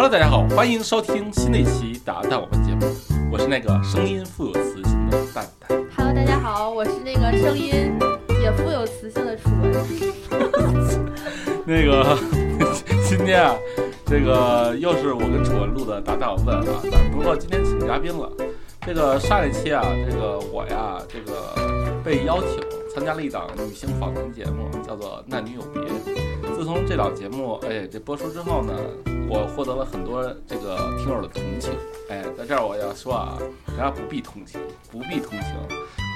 Hello，大家好，欢迎收听新的一期《答蛋我们》节目，我是那个声音富有磁性的蛋蛋。Hello，大家好，我是那个声音也富有磁性的楚文。那个今天啊，这个又是我跟楚文录的《答蛋我问》啊，但不过今天请嘉宾了。这个上一期啊，这个我呀，这个被邀请参加了一档女性访谈节目，叫做《男女有别》。自从这档节目哎这播出之后呢，我获得了很多这个听友的同情。哎，在这儿我要说啊，大家不必同情，不必同情。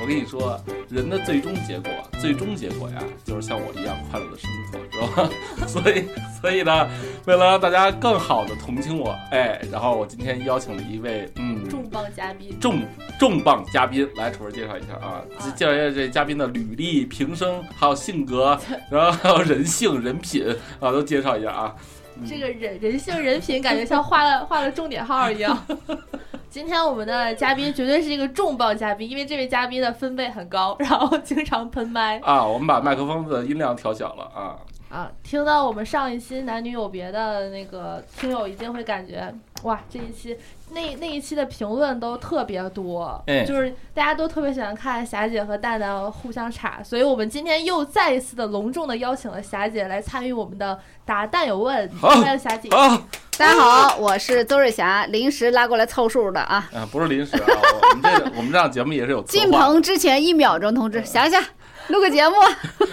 我跟你说，人的最终结果，最终结果呀，就是像我一样快乐的生活，知道吧？所以，所以呢，为了让大家更好的同情我，哎，然后我今天邀请了一位嗯重磅嘉宾，重重磅嘉宾来，楚儿介绍一下啊，啊介绍一下这嘉宾的履历、平生，还有性格，然后还有人性、人品啊，都介绍一下啊。嗯这个人人性人品感觉像画了画了重点号一样。今天我们的嘉宾绝对是一个重磅嘉宾，因为这位嘉宾的分贝很高，然后经常喷麦啊，我们把麦克风的音量调小了啊。啊。听到我们上一期男女有别的那个听友一定会感觉，哇，这一期那那一期的评论都特别多，哎就是大家都特别喜欢看霞姐和蛋蛋互相插，所以我们今天又再一次的隆重的邀请了霞姐来参与我们的答蛋有问，好欢迎霞姐。啊大家好，我是邹瑞霞，临时拉过来凑数的啊。啊，不是临时啊，我们这个我们这档节目也是有策进，棚之前一秒钟通知，霞霞，录个节目。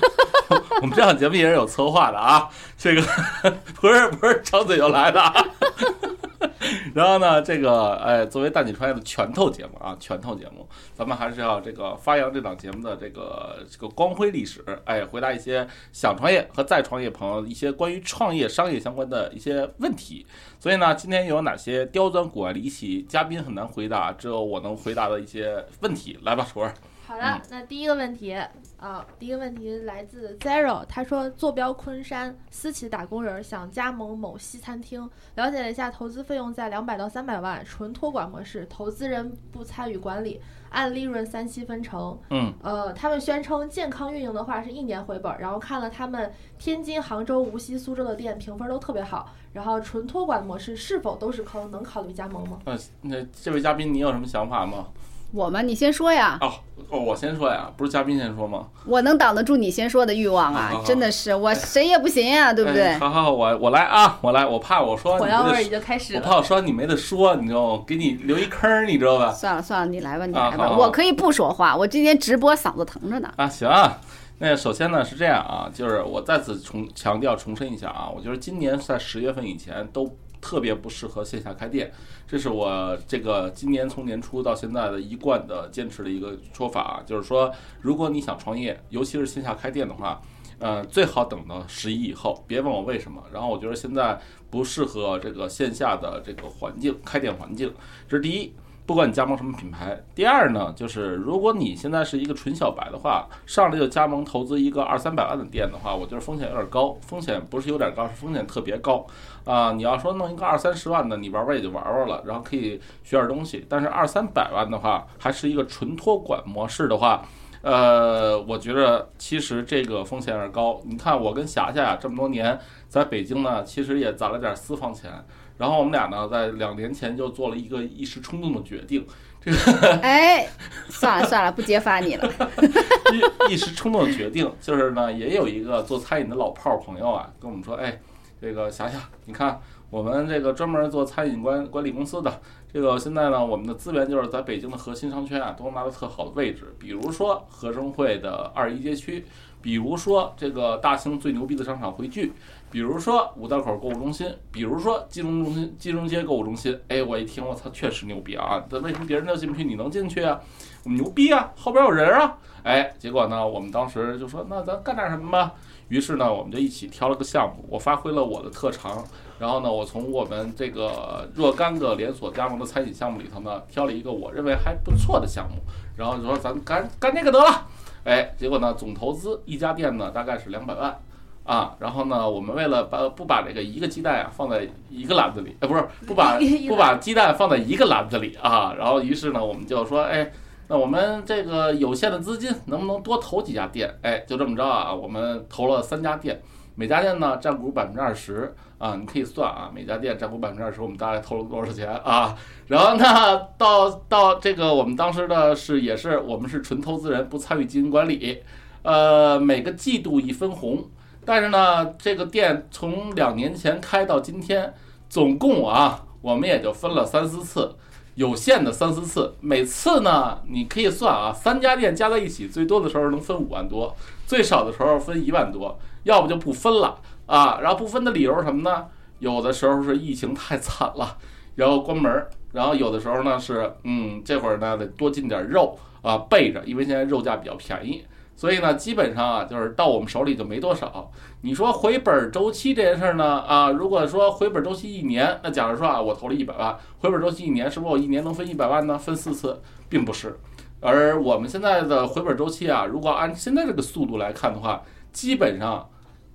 我们这档节目也是有策划的啊。这个 不是不是张嘴就来的。然后呢，这个哎，作为大体创业的拳头节目啊，拳头节目，咱们还是要这个发扬这档节目的这个这个光辉历史，哎，回答一些想创业和再创业朋友一些关于创业、商业相关的一些问题。所以呢，今天有哪些刁钻、古怪、离奇，嘉宾很难回答，只有我能回答的一些问题，来吧，楚儿。好的，那第一个问题啊，第一个问题来自 Zero，他说坐标昆山，私企打工人想加盟某西餐厅，了解了一下投资费用在两百到三百万，纯托管模式，投资人不参与管理，按利润三七分成。嗯，呃，他们宣称健康运营的话是一年回本，然后看了他们天津、杭州、无锡、苏州的店，评分都特别好。然后纯托管模式是否都是坑？能考虑加盟吗？呃，那这位嘉宾，你有什么想法吗？我吗，你先说呀，哦，哦，我先说呀，不是嘉宾先说吗？我能挡得住你先说的欲望！啊真的是我谁也不行呀，对不对哎？好好好，我我来啊，我来，我怕我说火药味儿已经开始了。我怕我说你没得说，你知道吗？给你留一坑儿，你知道吧？算了算了，你来吧，你来吧，我可以不说话，我今天直播嗓子疼着呢。啊，行啊。那首先呢是这样啊，就是我再次重强调重申一下啊，我觉得今年在十月份以前都特别不适合线下开店，这是我这个今年从年初到现在的一贯的坚持的一个说法啊，就是说，如果你想创业，尤其是线下开店的话，呃，最好等到十一以后，别问我为什么。然后我觉得现在不适合这个线下的这个环境，开店环境，这是第一。不管你加盟什么品牌，第二呢，就是如果你现在是一个纯小白的话，上来就加盟投资一个二三百万的店的话，我觉得风险有点高，风险不是有点高，是风险特别高啊、你要说弄一个二三十万的，你玩玩也就玩玩了，然后可以学点东西，但是二三百万的话，还是一个纯托管模式的话。呃，我觉得其实这个风险有点高。你看，我跟霞霞呀这么多年在北京呢，其实也攒了点私房钱。然后我们俩呢，在两年前就做了一个一时冲动的决定，这个 哎，算了算了，不揭发你了。一一时冲动的决定，就是呢，也有一个做餐饮的老炮儿朋友啊，跟我们说，哎，这个霞霞，你看我们这个专门做餐饮管管理公司的，这个现在呢，我们的资源就是在北京的核心商圈啊，都能拿到特好的位置，比如说合生汇的二一街区，比如说这个大兴最牛逼的商场汇聚，比如说五道口购物中心，比如说金融中心、金融街购物中心。哎，我一听，我操，确实牛逼啊！这为什么别人都进不去，你能进去啊？我们牛逼啊，后边有人啊！哎，结果呢，我们当时就说，那咱干点什么吧？于是呢，我们就一起挑了个项目，我发挥了我的特长，然后呢，我从我们这个若干个连锁加盟的餐饮项目里头呢，挑了一个我认为还不错的项目，然后就说咱干干这个得了。哎，结果呢，总投资一家店呢大概是两百万。啊，然后呢，我们为了把不把这个一个鸡蛋啊放在一个篮子里，呃，不是 不把不把鸡蛋放在一个篮子里啊，然后于是呢，我们就说，哎，那我们这个有限的资金能不能多投几家店？哎，就这么着啊，我们投了三家店，每家店呢占股百分之二十啊，你可以算啊，每家店占股百分之二十，我们大概投了多少钱啊？然后呢，到到这个我们当时的是也是我们是纯投资人，不参与经营管理，呃，每个季度一分红，但是呢，这个店从两年前开到今天，总共啊，我们也就分了三四次。有限的三四次，每次呢，你可以算啊，三家店加在一起，最多的时候能分五万多，最少的时候分一万多，要不就不分了啊。然后不分的理由是什么呢？有的时候是疫情太惨了，然后关门儿；然后有的时候呢是，嗯，这会儿呢得多进点肉啊，备着，因为现在肉价比较便宜。所以呢，基本上啊，就是到我们手里就没多少。你说回本周期这件事儿呢，啊，如果说回本周期一年，那假如说啊，我投了一百万，回本周期一年，是不是我一年能分一百万呢？分四次，并不是。而我们现在的回本周期啊，如果按现在这个速度来看的话，基本上，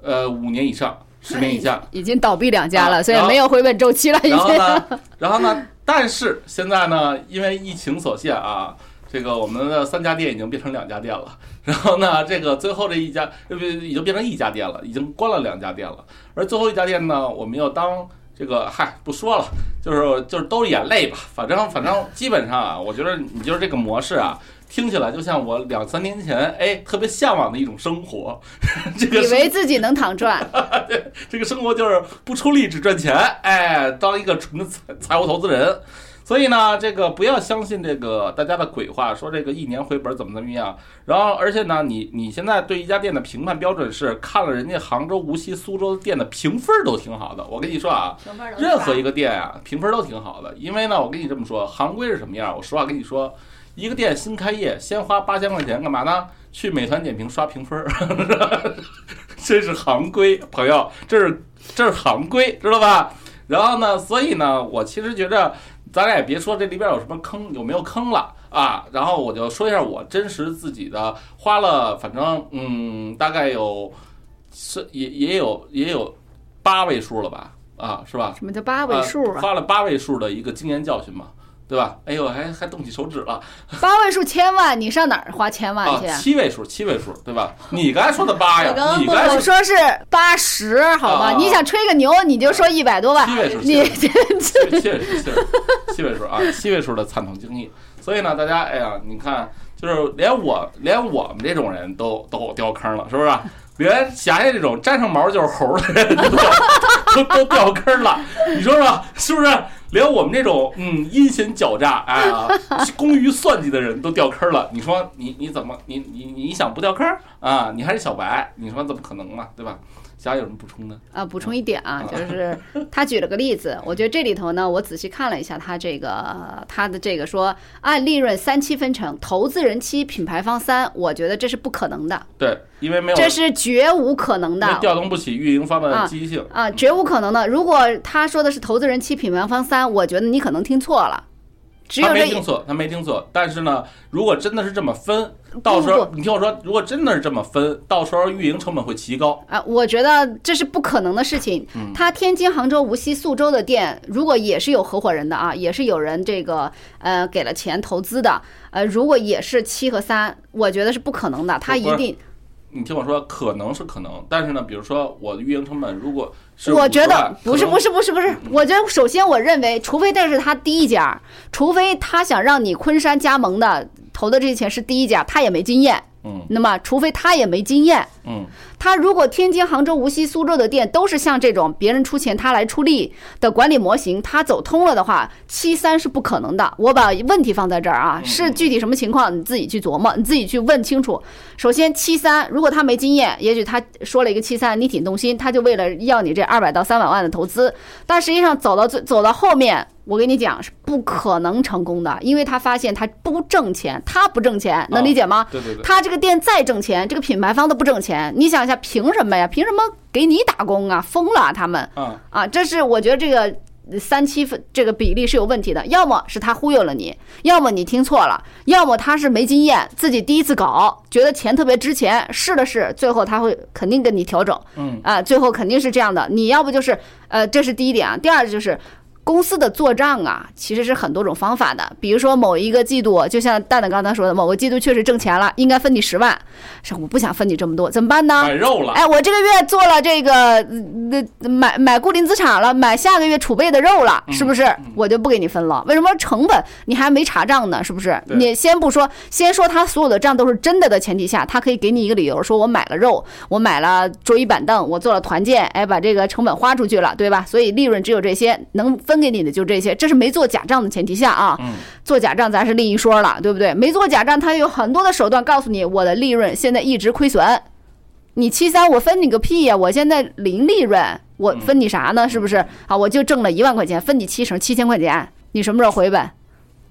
呃，五年以上，十年以下，已经倒闭两家了，啊所以没有回本周期了，已然后经。呢，然后呢，但是现在呢，因为疫情所限啊，这个我们的三家店已经变成两家店了。然后呢，这个最后这一家，呃，不，已经变成一家店了，已经关了两家店了。而最后一家店呢，我们要当这个，嗨，不说了，就是就是都是眼泪吧。反正反正基本上啊，我觉得你就是这个模式啊，听起来就像我两三年前哎特别向往的一种生活。这个以为自己能躺赚，对这个生活就是不出力只赚钱，哎，当一个纯的财财务投资人。所以呢，这个不要相信这个大家的鬼话，说这个一年回本怎么怎么样。然后，而且呢，你你现在对一家店的评判标准是看了人家杭州、无锡、苏州的店的评分都挺好的。我跟你说啊，任何一个店啊，评分都挺好的。因为呢，我跟你这么说，行规是什么样？我实话跟你说，一个店新开业，先花八千块钱干嘛呢？去美团点评刷评分儿，这是行规，朋友，这是这是行规，知道吧？然后呢，所以呢，我其实觉着，咱俩也别说这里边有什么坑，有没有坑了啊。然后我就说一下我真实自己的，花了反正嗯，大概有是也也有也有八位数了吧，啊，是吧？什么叫八位数啊？呃花了八位数的一个经验教训嘛，对吧？哎呦，还还动起手指了 八位数千万，你上哪儿花千万啊去？！七位数，七位数，对吧？你刚才说的八 我刚呀，刚问我你刚才说说是八十，好吧？啊你想吹个牛，你就说一百多万七，位数，七你位数七位七位数，七位数，七位数啊，七位数的惨痛经历。所以呢，大家，哎呀，你看，就是连我连我们这种人都都掉坑了，是不是？连霞霞这种沾上毛就是猴的人都都都掉坑了，你说说是不是？连我们这种嗯阴险狡诈哎呀工于算计的人都掉坑了，你说你你怎么你你你想不掉坑啊？你还是小白，你说怎么可能嘛？对吧？霞霞有什么补充的？啊，补充一点啊，就是他举了个例子，我觉得这里头呢，我仔细看了一下他这个他的这个说按利润三七分成，投资人七，品牌方三，我觉得这是不可能的，对，因为没有这是绝无可能的。调动不起运营方的积极性。啊，绝无可能的。如果他说的是投资人七，品牌方三，我觉得你可能听错了。只有他没这听错，他没听错。但是呢，如果真的是这么分，到时候你听我说，如果真的是这么分，到时候运营成本会奇高。啊，我觉得这是不可能的事情。嗯他天津、杭州、无锡、宿州的店，如果也是有合伙人的啊，也是有人这个呃给了钱投资的，呃，如果也是七和三，我觉得是不可能的。他一定，你听我说，可能是可能，但是呢，比如说我的运营成本如果是我觉得不是不，是不是不是，我觉得首先我认为，除非这是他第一家，除非他想让你昆山加盟的投的这些钱是第一家，他也没经验。嗯那么，除非他也没经验，嗯，他如果天津、杭州、无锡、苏州的店都是像这种别人出钱他来出力的管理模型，他走通了的话，七三是不可能的。我把问题放在这儿啊，嗯是具体什么情况你自己去琢磨，你自己去问清楚。首先，七三如果他没经验，也许他说了一个七三，你挺动心，他就为了要你这二百到三百万的投资，但实际上走到最走到后面。我跟你讲是不可能成功的，因为他发现他不挣钱，他不挣钱，能理解吗？对对对，他这个店再挣钱，这个品牌方都不挣钱，你想一下，凭什么呀？凭什么给你打工啊？疯了啊他们啊，啊！这是我觉得这个三七分这个比例是有问题的，要么是他忽悠了你，要么你听错了，要么他是没经验，自己第一次搞，觉得钱特别值钱，试了试，最后他会肯定跟你调整嗯啊，最后肯定是这样的。你要不就是呃，这是第一点啊，第二就是。公司的做账啊，其实是很多种方法的。比如说某一个季度，就像蛋蛋刚才说的，某个季度确实挣钱了，应该分你十万，是我不想分你这么多，怎么办呢？买肉了，哎，我这个月做了这个，那、买买固定资产了，买下个月储备的肉了，是不是？我就不给你分了。为什么成本你还没查账呢？是不是？你先不说，先说他所有的账都是真的的前提下，他可以给你一个理由，说我买了肉，我买了桌椅板凳，我做了团建，哎，把这个成本花出去了，对吧？所以利润只有这些，能分给你的就这些，这是没做假账的前提下啊。嗯，做假账咱是另一说了，对不对？没做假账，他有很多的手段告诉你，我的利润现在一直亏损。你七三，我分你个屁呀！我现在零利润，我分你啥呢？是不是啊？我就挣了一万块钱，分你七成，七千块钱，你什么时候回本？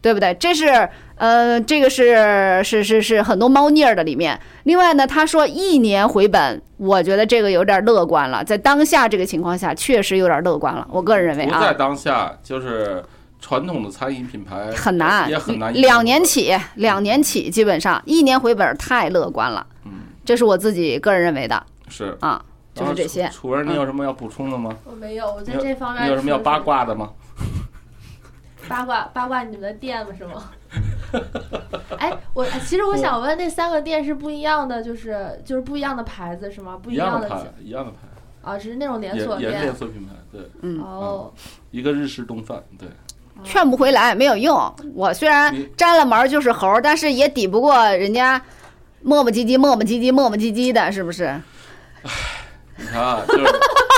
对不对？这是呃，这个是是是是很多猫腻儿的里面。另外呢，他说一年回本，我觉得这个有点乐观了，在当下这个情况下，确实有点乐观了。我个人认为啊，不在当下，就是传统的餐饮品牌很难，也很难。两年起，两年起，基本上一年回本太乐观了。嗯，这是我自己个人认为的是啊，就是这些。楚楚文，你有什么要补充的吗？我没有，我在这方面你有什么要八卦的吗？八卦八卦你们的店吗？是吗？哎，我其实我想问，那三个店是不一样的，就是就是不一样的牌子是吗？不一样的的牌，一样的牌，啊，只是那种连也锁也是连。锁品牌，对，嗯，哦，一个日式东饭，对，劝不回来，没有用。我虽然你沾了毛就是猴，但是也抵不过人家磨磨唧唧、磨磨唧唧、磨磨唧唧的，是不是？你看啊，就是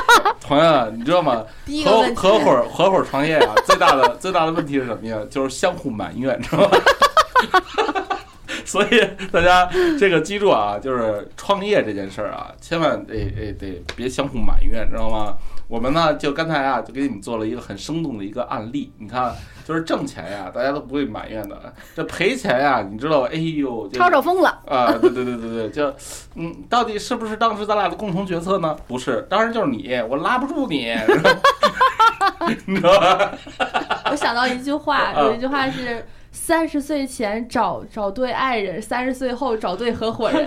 朋友啊，你知道吗？合合伙合伙创业啊，最大的最大的问题是什么呀？就是相互埋怨，知道吗？所以大家这个记住啊，就是创业这件事儿啊，千万得得得别相互埋怨，知道吗？我们呢，就刚才啊，就给你们做了一个很生动的一个案例。你看，就是挣钱呀，大家都不会埋怨的；这赔钱呀，你知道，哎呦，这抄手疯了，啊，对对对对对，就，嗯，到底是不是当时咱俩的共同决策呢？不是，当然就是你，我拉不住你，你知道吧？我想到一句话，啊有一句话是。三十岁前找找对爱人，三十岁后找对合伙人。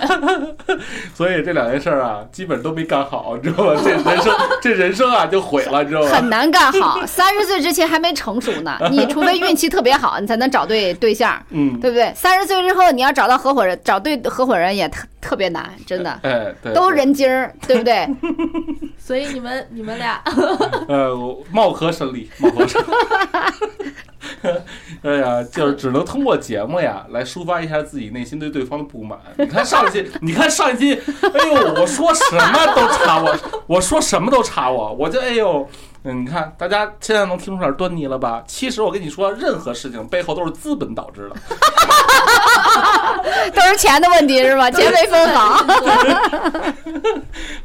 所以这两件事儿啊，基本都没干好，你知道吗？这人生 这人生啊就毁了，你知道吗？很难干好。三十岁之前还没成熟呢，你除非运气特别好，你才能找对对象，嗯，对不对？三十岁之后，你要找到合伙人，找对合伙人也特特别难，真的。哎，对，都人精儿，对不对？所以你们你们俩，呃，我貌合神离，貌合神离。哎呀，就是只能通过节目呀来抒发一下自己内心对对方的不满。你看上一期，你看上一期，哎呦，我说什么都插我，我说什么都插我，我就哎呦，嗯，你看大家现在能听出点端倪了吧？其实我跟你说，任何事情背后都是资本导致的。都是钱的问题是吧？钱没分好。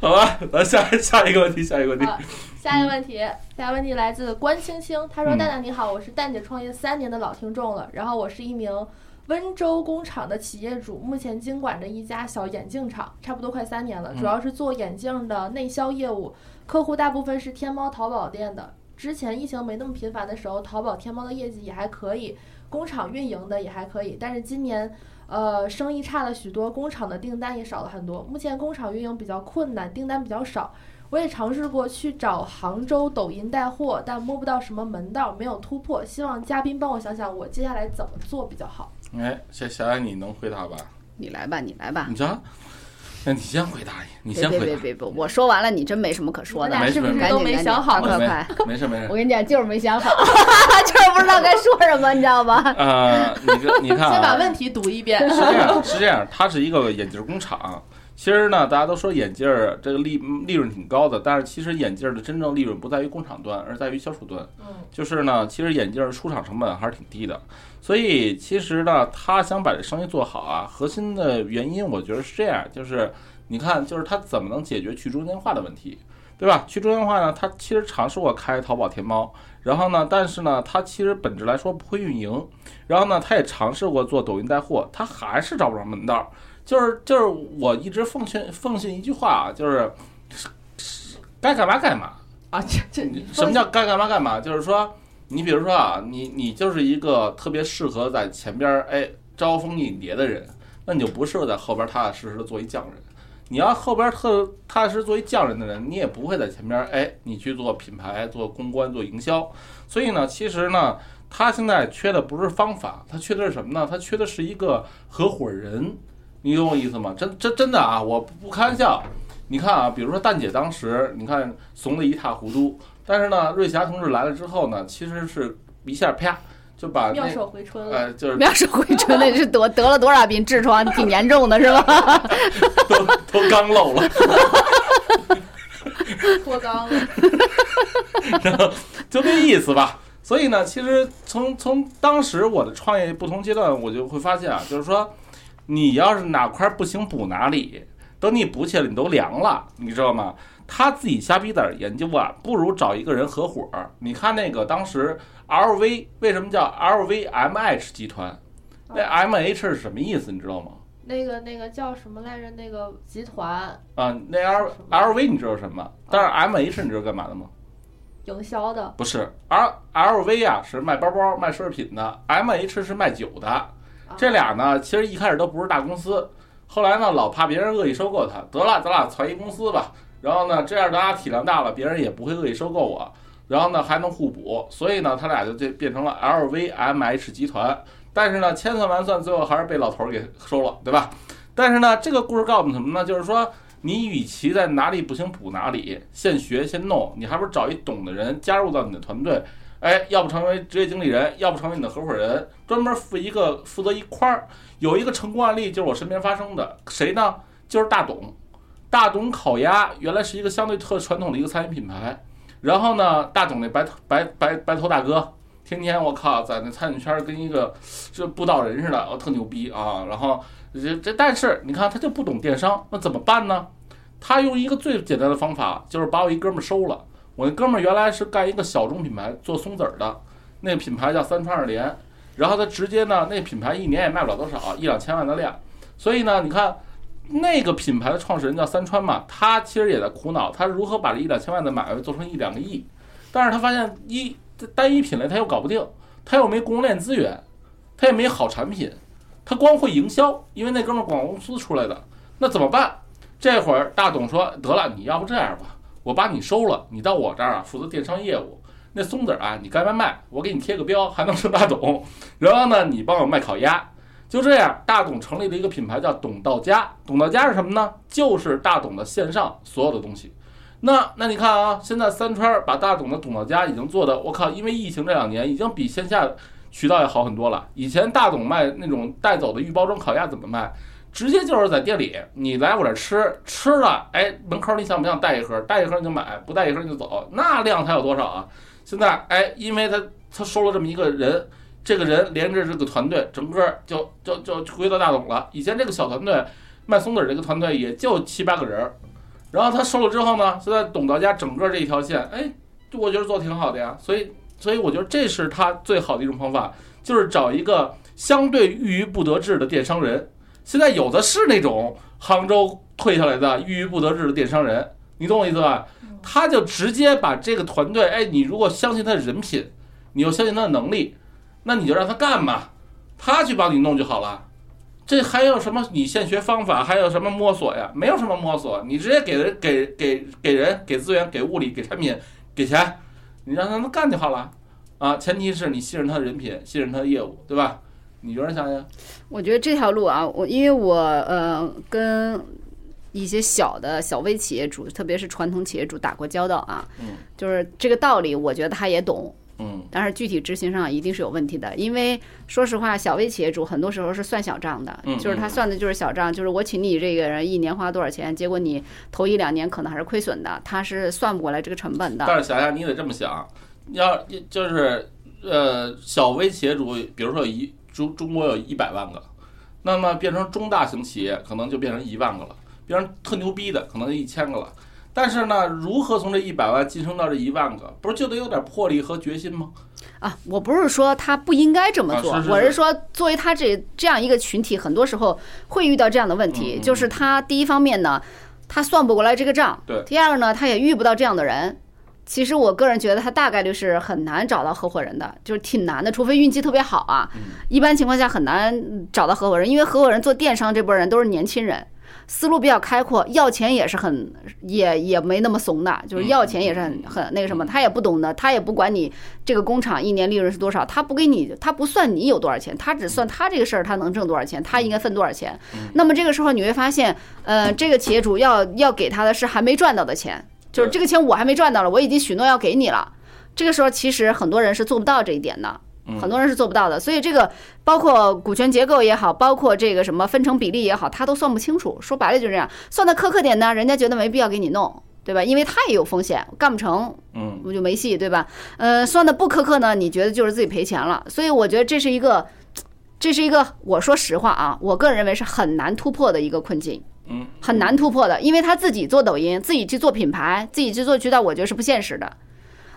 好吧，咱下下一个问题，下一个问题。好，下一个问题，下一个问题来自关青青，他说：“嗯蛋蛋你好，我是蛋姐创业三年的老听众了，然后我是一名温州工厂的企业主，目前经管着一家小眼镜厂，差不多快三年了，嗯主要是做眼镜的内销业务，客户大部分是天猫、淘宝店的。之前疫情没那么频繁的时候，淘宝、天猫的业绩也还可以，工厂运营的也还可以，但是今年。”呃，生意差了许多，工厂的订单也少了很多。目前工厂运营比较困难，订单比较少。我也尝试过去找杭州抖音带货，但摸不到什么门道，没有突破。希望嘉宾帮我想想，我接下来怎么做比较好。哎，小小安，你能回答吧？你来吧，你来吧。你瞧，那你先回答，你别先回答。别别别别，我说完了，你真没什么可说的。你们俩是不没事是都没想好赶紧没赶紧快快！没事没事我。跟你讲，就是没想好，就是不知道该说什么，你知道吧？呃，你你看先把啊，问题读一遍。是这样，是这样，它是一个眼镜工厂。其实呢，大家都说眼镜儿这个利利润挺高的，但是其实眼镜儿的真正利润不在于工厂端，而在于销售端。嗯，就是呢，其实眼镜儿出厂成本还是挺低的，所以其实呢，他想把这生意做好啊，核心的原因我觉得是这样，就是你看，就是他怎么能解决去中间化的问题，对吧？去中间化呢，他其实尝试过开淘宝、天猫，然后呢，但是呢，他其实本质来说不会运营，然后呢，他也尝试过做抖音带货，他还是找不着门道儿。就是就是我一直奉劝奉信一句话啊，就是该干嘛干嘛。啊，这这什么叫该干嘛干嘛？就是说，你比如说啊，你你就是一个特别适合在前边儿哎招蜂引蝶的人，那你就不适合在后边踏踏实实的做一匠人。你要后边特踏实作为匠人的人，你也不会在前边哎，你去做品牌、做公关、做营销。所以呢，其实呢，他现在缺的不是方法，他缺的是什么呢？他缺的是一个合伙人。你懂我意思吗？真真真的啊，我不开玩笑。你看啊，比如说蛋姐当时，你看怂的一塌糊涂，但是呢，瑞霞同志来了之后呢，其实是一下啪就把妙手回春了，呃就是 妙手回春那是得得了多少病痔疮，挺严重的是吧？都都刚漏了。脱肛了。然后就这意思吧。所以呢，其实从从当时我的创业不同阶段，我就会发现啊，就是说，你要是哪块不行补哪里，等你补起来，你都凉了，你知道吗？他自己瞎逼点儿研究啊，不如找一个人合伙儿。你看那个当时 LV 为什么叫 LVMH 集团？那 MH 是什么意思？你知道吗？那个那个叫什么来着？那个集团啊，那 L LV 你知道什么？但是 MH 你知道干嘛的吗？营销的，不是，L LV 啊是卖包包、卖奢侈品的，MH 是卖酒的。这俩呢，其实一开始都不是大公司，后来呢，老怕别人恶意收购它，得了，咱俩攒一公司吧。然后呢，这样大家体量大了，别人也不会恶意收购我。然后呢，还能互补，所以呢，他俩就这变成了 LVMH 集团。但是呢，千算万算，最后还是被老头儿给收了，对吧？但是呢，这个故事告诉我们什么呢？就是说，你与其在哪里不行补哪里，现学现弄，你还不如找一懂的人加入到你的团队。哎，要不成为职业经理人，要不成为你的合伙人，专门负一个负责一块儿。有一个成功案例就是我身边发生的，谁呢？就是大董。大董烤鸭原来是一个相对特传统的一个餐饮品牌，然后呢，大董那白头白白白头大哥，天天我靠在那餐饮圈跟一个这布道人似的，我特牛逼啊。然后这这但是你看他就不懂电商，那怎么办呢？他用一个最简单的方法，就是把我一哥们收了。我那哥们原来是干一个小众品牌做松子儿的，那个品牌叫三川二连，然后他直接呢，那品牌一年也卖不了多少，一两千万的量。所以呢，你看那个品牌的创始人叫三川嘛，他其实也在苦恼，他如何把这一两千万的买卖做成一两个亿。但是他发现一单一品类他又搞不定，他又没供应链资源，他也没好产品，他光会营销，因为那哥们儿广告公司出来的，那怎么办？这会儿大董说得了，你要不这样吧，我把你收了，你到我这儿啊负责电商业务。那松子儿啊，你该卖卖，我给你贴个标，还能是大董。然后呢，你帮我卖烤鸭。就这样，大董成立了一个品牌，叫董到家。董到家是什么呢？就是大董的线上所有的东西。那那你看啊，现在三川把大董的董到家已经做的，我靠，因为疫情这两年已经比线下渠道要好很多了。以前大董卖那种带走的预包装烤鸭怎么卖？直接就是在店里，你来我这吃，吃了，哎，门口你想不想带一盒？带一盒你就买，不带一盒你就走，那量才有多少啊？现在，哎，因为他他收了这么一个人，这个人连着这个团队，整个就就就归到大董了。以前这个小团队卖松子儿这个团队也就七八个人儿，然后他收了之后呢，现在董到家整个这一条线，哎，我觉得做得挺好的呀。所以，所以我觉得这是他最好的一种方法，就是找一个相对郁郁不得志的电商人。现在有的是那种杭州退下来的郁郁不得志的电商人，你懂我意思吧？他就直接把这个团队，哎，你如果相信他的人品，你又相信他的能力，那你就让他干嘛，他去帮你弄就好了。这还有什么？你现学方法，还有什么摸索呀？没有什么摸索，你直接给人给给给人给资源、给物力、给产品、给钱，你让他们干就好了。啊，前提是你信任他的人品，信任他的业务，对吧？你觉得想想？我觉得这条路啊，我因为我呃跟一些小的小微企业主，特别是传统企业主打过交道啊，嗯就是这个道理，我觉得他也懂，嗯但是具体执行上一定是有问题的。因为说实话，小微企业主很多时候是算小账的，嗯就是他嗯算的就是小账，就是我请你这个人一年花多少钱，结果你头一两年可能还是亏损的，他是算不过来这个成本的。但是想想你得这么想，要就是呃小微企业主，比如说有一中中国有一百万个，那么变成中大型企业可能就变成一万个了，变成特牛逼的可能就一千个了。但是呢，如何从这一百万晋升到这一万个，不是就得有点魄力和决心吗？啊，我不是说他不应该这么做，啊是是是我是说作为他这这样一个群体，很多时候会遇到这样的问题，就是他第一方面呢，他算不过来这个账，对第二个呢，他也遇不到这样的人。其实我个人觉得他大概率是很难找到合伙人的，就是挺难的，除非运气特别好啊。嗯一般情况下很难找到合伙人，因为合伙人做电商这波人都是年轻人，思路比较开阔，要钱也是很也也没那么怂的，就是要钱也是很很那个什么，他也不懂的，他也不管你这个工厂一年利润是多少，他不给你，他不算你有多少钱，他只算他这个事儿他能挣多少钱，他应该分多少钱。那么这个时候你会发现，呃，这个企业主要要给他的是还没赚到的钱，就是这个钱我还没赚到了，我已经许诺要给你了。这个时候其实很多人是做不到这一点的。很多人是做不到的，所以这个包括股权结构也好，包括这个什么分成比例也好，他都算不清楚。说白了就是这样，算的苛刻点呢，人家觉得没必要给你弄，对吧？因为他也有风险，干不成，嗯，我就没戏，对吧？呃，算的不苛刻呢，你觉得就是自己赔钱了。所以我觉得这是一个，这是一个，我说实话啊，我个人认为是很难突破的一个困境，嗯，很难突破的，因为他自己做抖音，自己去做品牌，自己去做渠道，我觉得是不现实的。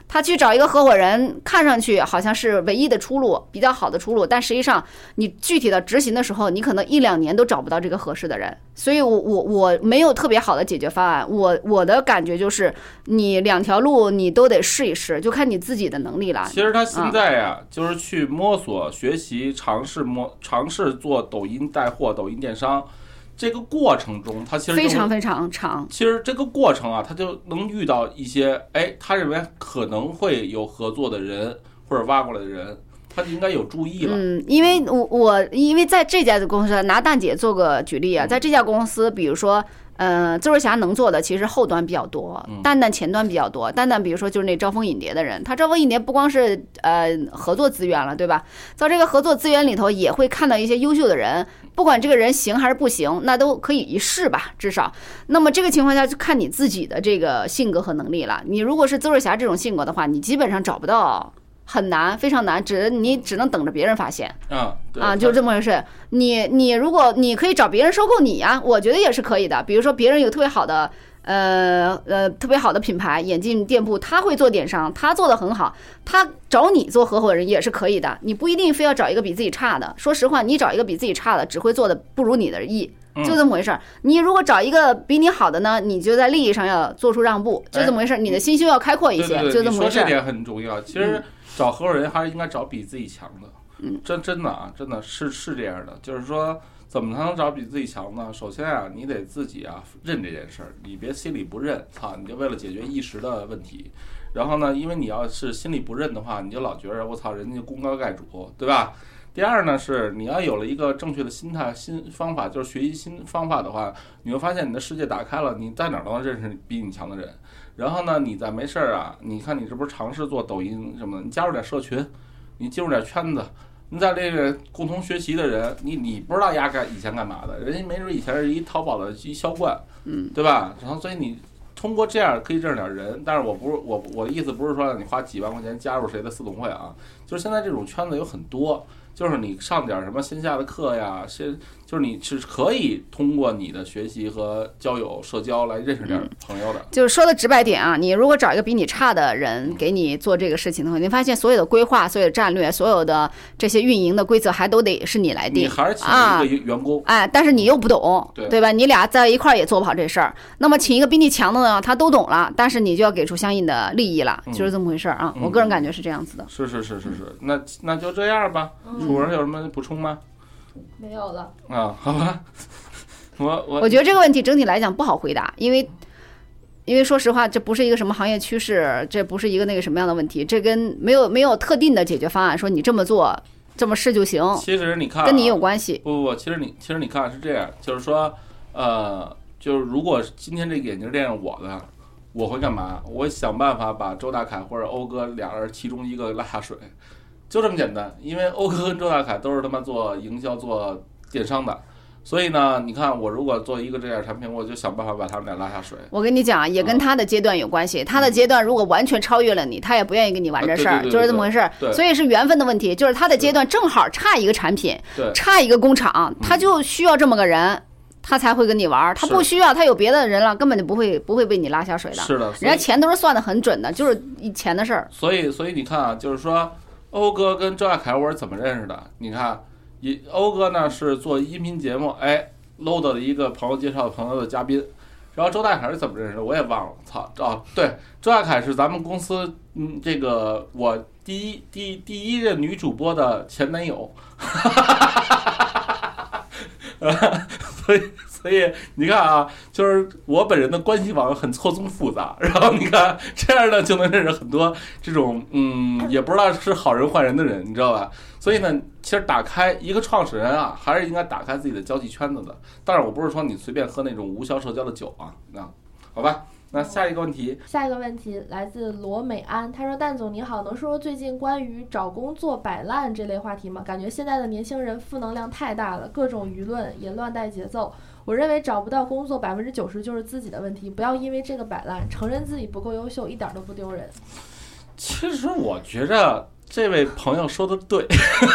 他去找一个合伙人，看上去好像是唯一的出路，比较好的出路，但实际上你具体的执行的时候，你可能一两年都找不到这个合适的人。所以，我我我没有特别好的解决方案。我我的感觉就是，你两条路你都得试一试，就看你自己的能力了。其实他现在呀，就是去摸索、学习、尝试摸、尝试做抖音带货、抖音电商。这个过程中，他其实非常非常长。其实这个过程啊，他就能遇到一些，哎，他认为可能会有合作的人或者挖过来的人，他就应该有注意了。嗯，因为我我因为在这家的公司，拿蛋姐做个举例啊，在这家公司，比如说。呃，自若侠能做的其实后端比较多，蛋蛋前端比较多。蛋蛋比如说就是那招蜂引蝶的人，他招蜂引蝶不光是呃合作资源了，对吧？在这个合作资源里头也会看到一些优秀的人，不管这个人行还是不行，那都可以一试吧，至少。那么这个情况下就看你自己的这个性格和能力了。你如果是自若侠这种性格的话，你基本上找不到。很难，非常难，只你只能等着别人发现啊啊，就是这么回事。你你如果你可以找别人收购你呀，我觉得也是可以的。比如说别人有特别好的呃呃特别好的品牌眼镜店铺，他会做电商，他做的很好，他找你做合伙人也是可以的。你不一定非要找一个比自己差的。说实话，你找一个比自己差的，只会做的不如你的意，就这么回事儿。你如果找一个比你好的呢，你就在利益上要做出让步，就这么回事儿。你的心胸要开阔一些，就这么回事儿。这点很重要，其实。找合伙人还是应该找比自己强的，嗯，真真的啊，真的是是这样的，就是说怎么才能找比自己强呢？首先啊，你得自己啊认这件事儿，你别心里不认，操，你就为了解决一时的问题。然后呢，因为你要是心里不认的话，你就老觉着我操，人家功高盖主，对吧？第二呢，是你要有了一个正确的心态、新方法，就是学习新方法的话，你会发现你的世界打开了，你在哪儿都能认识比你强的人。然后呢，你再没事儿啊，你看你这不是尝试做抖音什么的，你加入点社群，你进入点圈子，你在这个共同学习的人，你你不知道压干以前干嘛的，人家没准以前是一淘宝的一销冠，嗯，对吧？然后所以你通过这样可以认识点人，但是我不是我我的意思不是说让你花几万块钱加入谁的私董会啊，就是现在这种圈子有很多。就是你上点什么线下的课呀，先就是你是可以通过你的学习和交友、社交来认识点朋友的。就是说的直白点啊，你如果找一个比你差的人给你做这个事情的话，你发现所有的规划、所有的战略、所有的这些运营的规则还都得是你来定。你还是请一个员工，哎，但是你又不懂，对对吧？你俩在一块儿也做不好这事儿。那么请一个比你强的呢，他都懂了，但是你就要给出相应的利益了，就是这么回事儿啊。我个人感觉是这样子的。是是是是是，那那就这样吧。主人有什么补充吗？没有了啊，好吧。我我我觉得这个问题整体来讲不好回答，因为因为说实话，这不是一个什么行业趋势，这不是一个那个什么样的问题，这跟没有没有特定的解决方案，说你这么做这么试就行。其实你看，跟你有关系。不不不，其实你其实你看是这样，就是说，呃，就是如果今天这个眼镜店是我的，我会干嘛？我想办法把周大凯或者欧哥俩人其中一个拉下水。就这么简单，因为欧哥跟周大凯都是他妈做营销、做电商的，所以呢，你看我如果做一个这样产品，我就想办法把他们俩拉下水。我跟你讲，也跟他的阶段有关系。他的阶段如果完全超越了你，他也不愿意跟你玩这事儿，就是这么回事儿。所以是缘分的问题，就是他的阶段正好差一个产品，差一个工厂，他就需要这么个人，他才会跟你玩。他不需要，他有别的人了，根本就不会不会被你拉下水的。是的，人家钱都是算的很准的，就是以前的事儿。所以，所以你看啊，就是说。欧哥跟周亚凯我是怎么认识的？你看，一欧哥呢是做音频节目，哎，low 的一个朋友介绍朋友的嘉宾。然后周大凯是怎么认识的？我也忘了，操！哦，对，周大凯是咱们公司，嗯，这个我第一第一第一任女主播的前男友。所以。所以你看啊，就是我本人的关系网很错综复杂，然后你看这样呢，就能认识很多这种嗯，也不知道是好人坏人的人，你知道吧？所以呢，其实打开一个创始人啊，还是应该打开自己的交际圈子的。但是，我不是说你随便喝那种无效社交的酒啊，那好吧。那下一个问题，下一个问题来自罗美安，他说：“蛋总你好，能说说最近关于找工作摆烂这类话题吗？感觉现在的年轻人负能量太大了，各种舆论也乱带节奏。我认为找不到工作百分之九十就是自己的问题，不要因为这个摆烂，承认自己不够优秀，一点都不丢人。其实我觉着这位朋友说的对，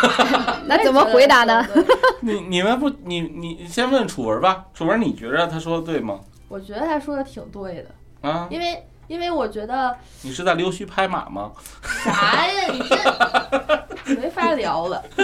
那怎么回答呢？你你们不你你先问楚文吧，楚文你觉着他说的对吗？我觉得他说的挺对的。”啊，因为因为我觉得你是在溜须拍马吗？啥呀，你这 没法聊了。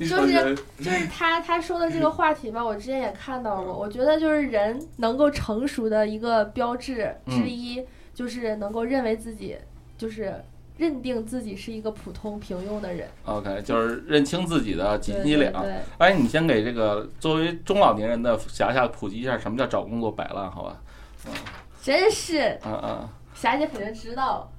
就是就是他他说的这个话题吧，我之前也看到过。我觉得就是人能够成熟的一个标志之一，就是能够认为自己就是认定自己是一个普通平庸的人。OK，就是认清自己的几斤几两。哎，你先给这个作为中老年人的霞霞普及一下什么叫找工作摆烂，好吧？嗯。真是，嗯嗯，霞姐肯定知道，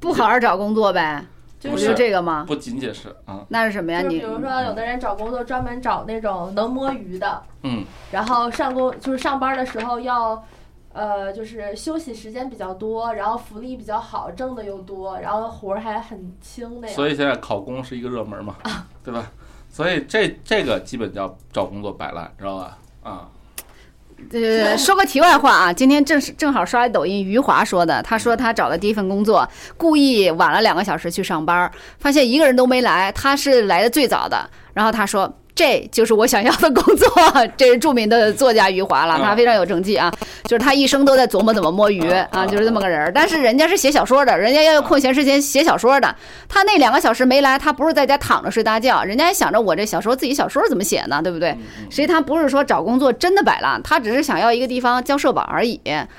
不好好找工作呗，就是这个吗？不仅仅是啊，那是什么呀？你比如说，有的人找工作专门找那种能摸鱼的，嗯，然后上工就是上班的时候要，呃，就是休息时间比较多，然后福利比较好，挣的又多，然后活儿还很轻那样。所以现在考公是一个热门嘛，对吧？所以这这个基本叫找工作摆烂，知道吧？啊。呃，说个题外话啊，今天正是正好刷抖音，余华说的，他说他找的第一份工作，故意晚了两个小时去上班，发现一个人都没来，他是来的最早的，然后他说。这就是我想要的工作，这是著名的作家余华了，他非常有成绩啊，就是他一生都在琢磨怎么摸鱼啊，就是这么个人儿。但是人家是写小说的，人家要有空闲时间写小说的，他那两个小时没来，他不是在家躺着睡大觉，人家还想着我这小说自己小说怎么写呢，对不对？所以他不是说找工作真的摆烂，他只是想要一个地方交社保而已。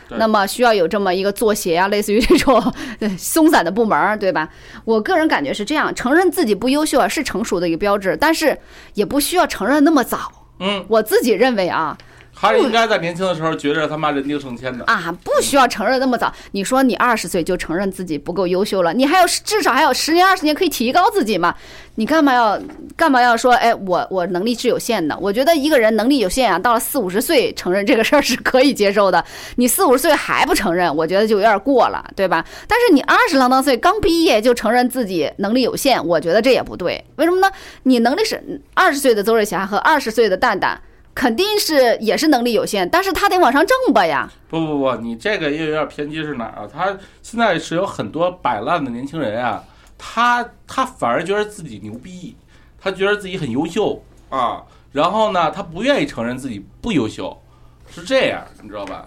那么需要有这么一个作协啊，类似于这种 松散的部门，对吧？我个人感觉是这样，承认自己不优秀啊，是成熟的一个标志，但是也不。需要承认那么早？嗯，我自己认为啊。他应该在年轻的时候觉着他妈人定胜天的啊！不需要承认那么早。你说你二十岁就承认自己不够优秀了，你还有至少还有十年二十年可以提高自己嘛？你干嘛要干嘛要说？哎，我我能力是有限的。我觉得一个人能力有限啊，到了四五十岁承认这个事儿是可以接受的。你四五十岁还不承认，我觉得就有点过了，对吧？但是你二十郎当岁刚毕业就承认自己能力有限，我觉得这也不对。为什么呢？你能力是二十岁的邹瑞霞和二十岁的蛋蛋。肯定是也是能力有限，但是他得往上挣吧呀？不不不，你这个又有点偏激是哪儿啊？他现在是有很多摆烂的年轻人啊，他他反而觉得自己牛逼，他觉得自己很优秀啊，然后呢，他不愿意承认自己不优秀，是这样，你知道吧？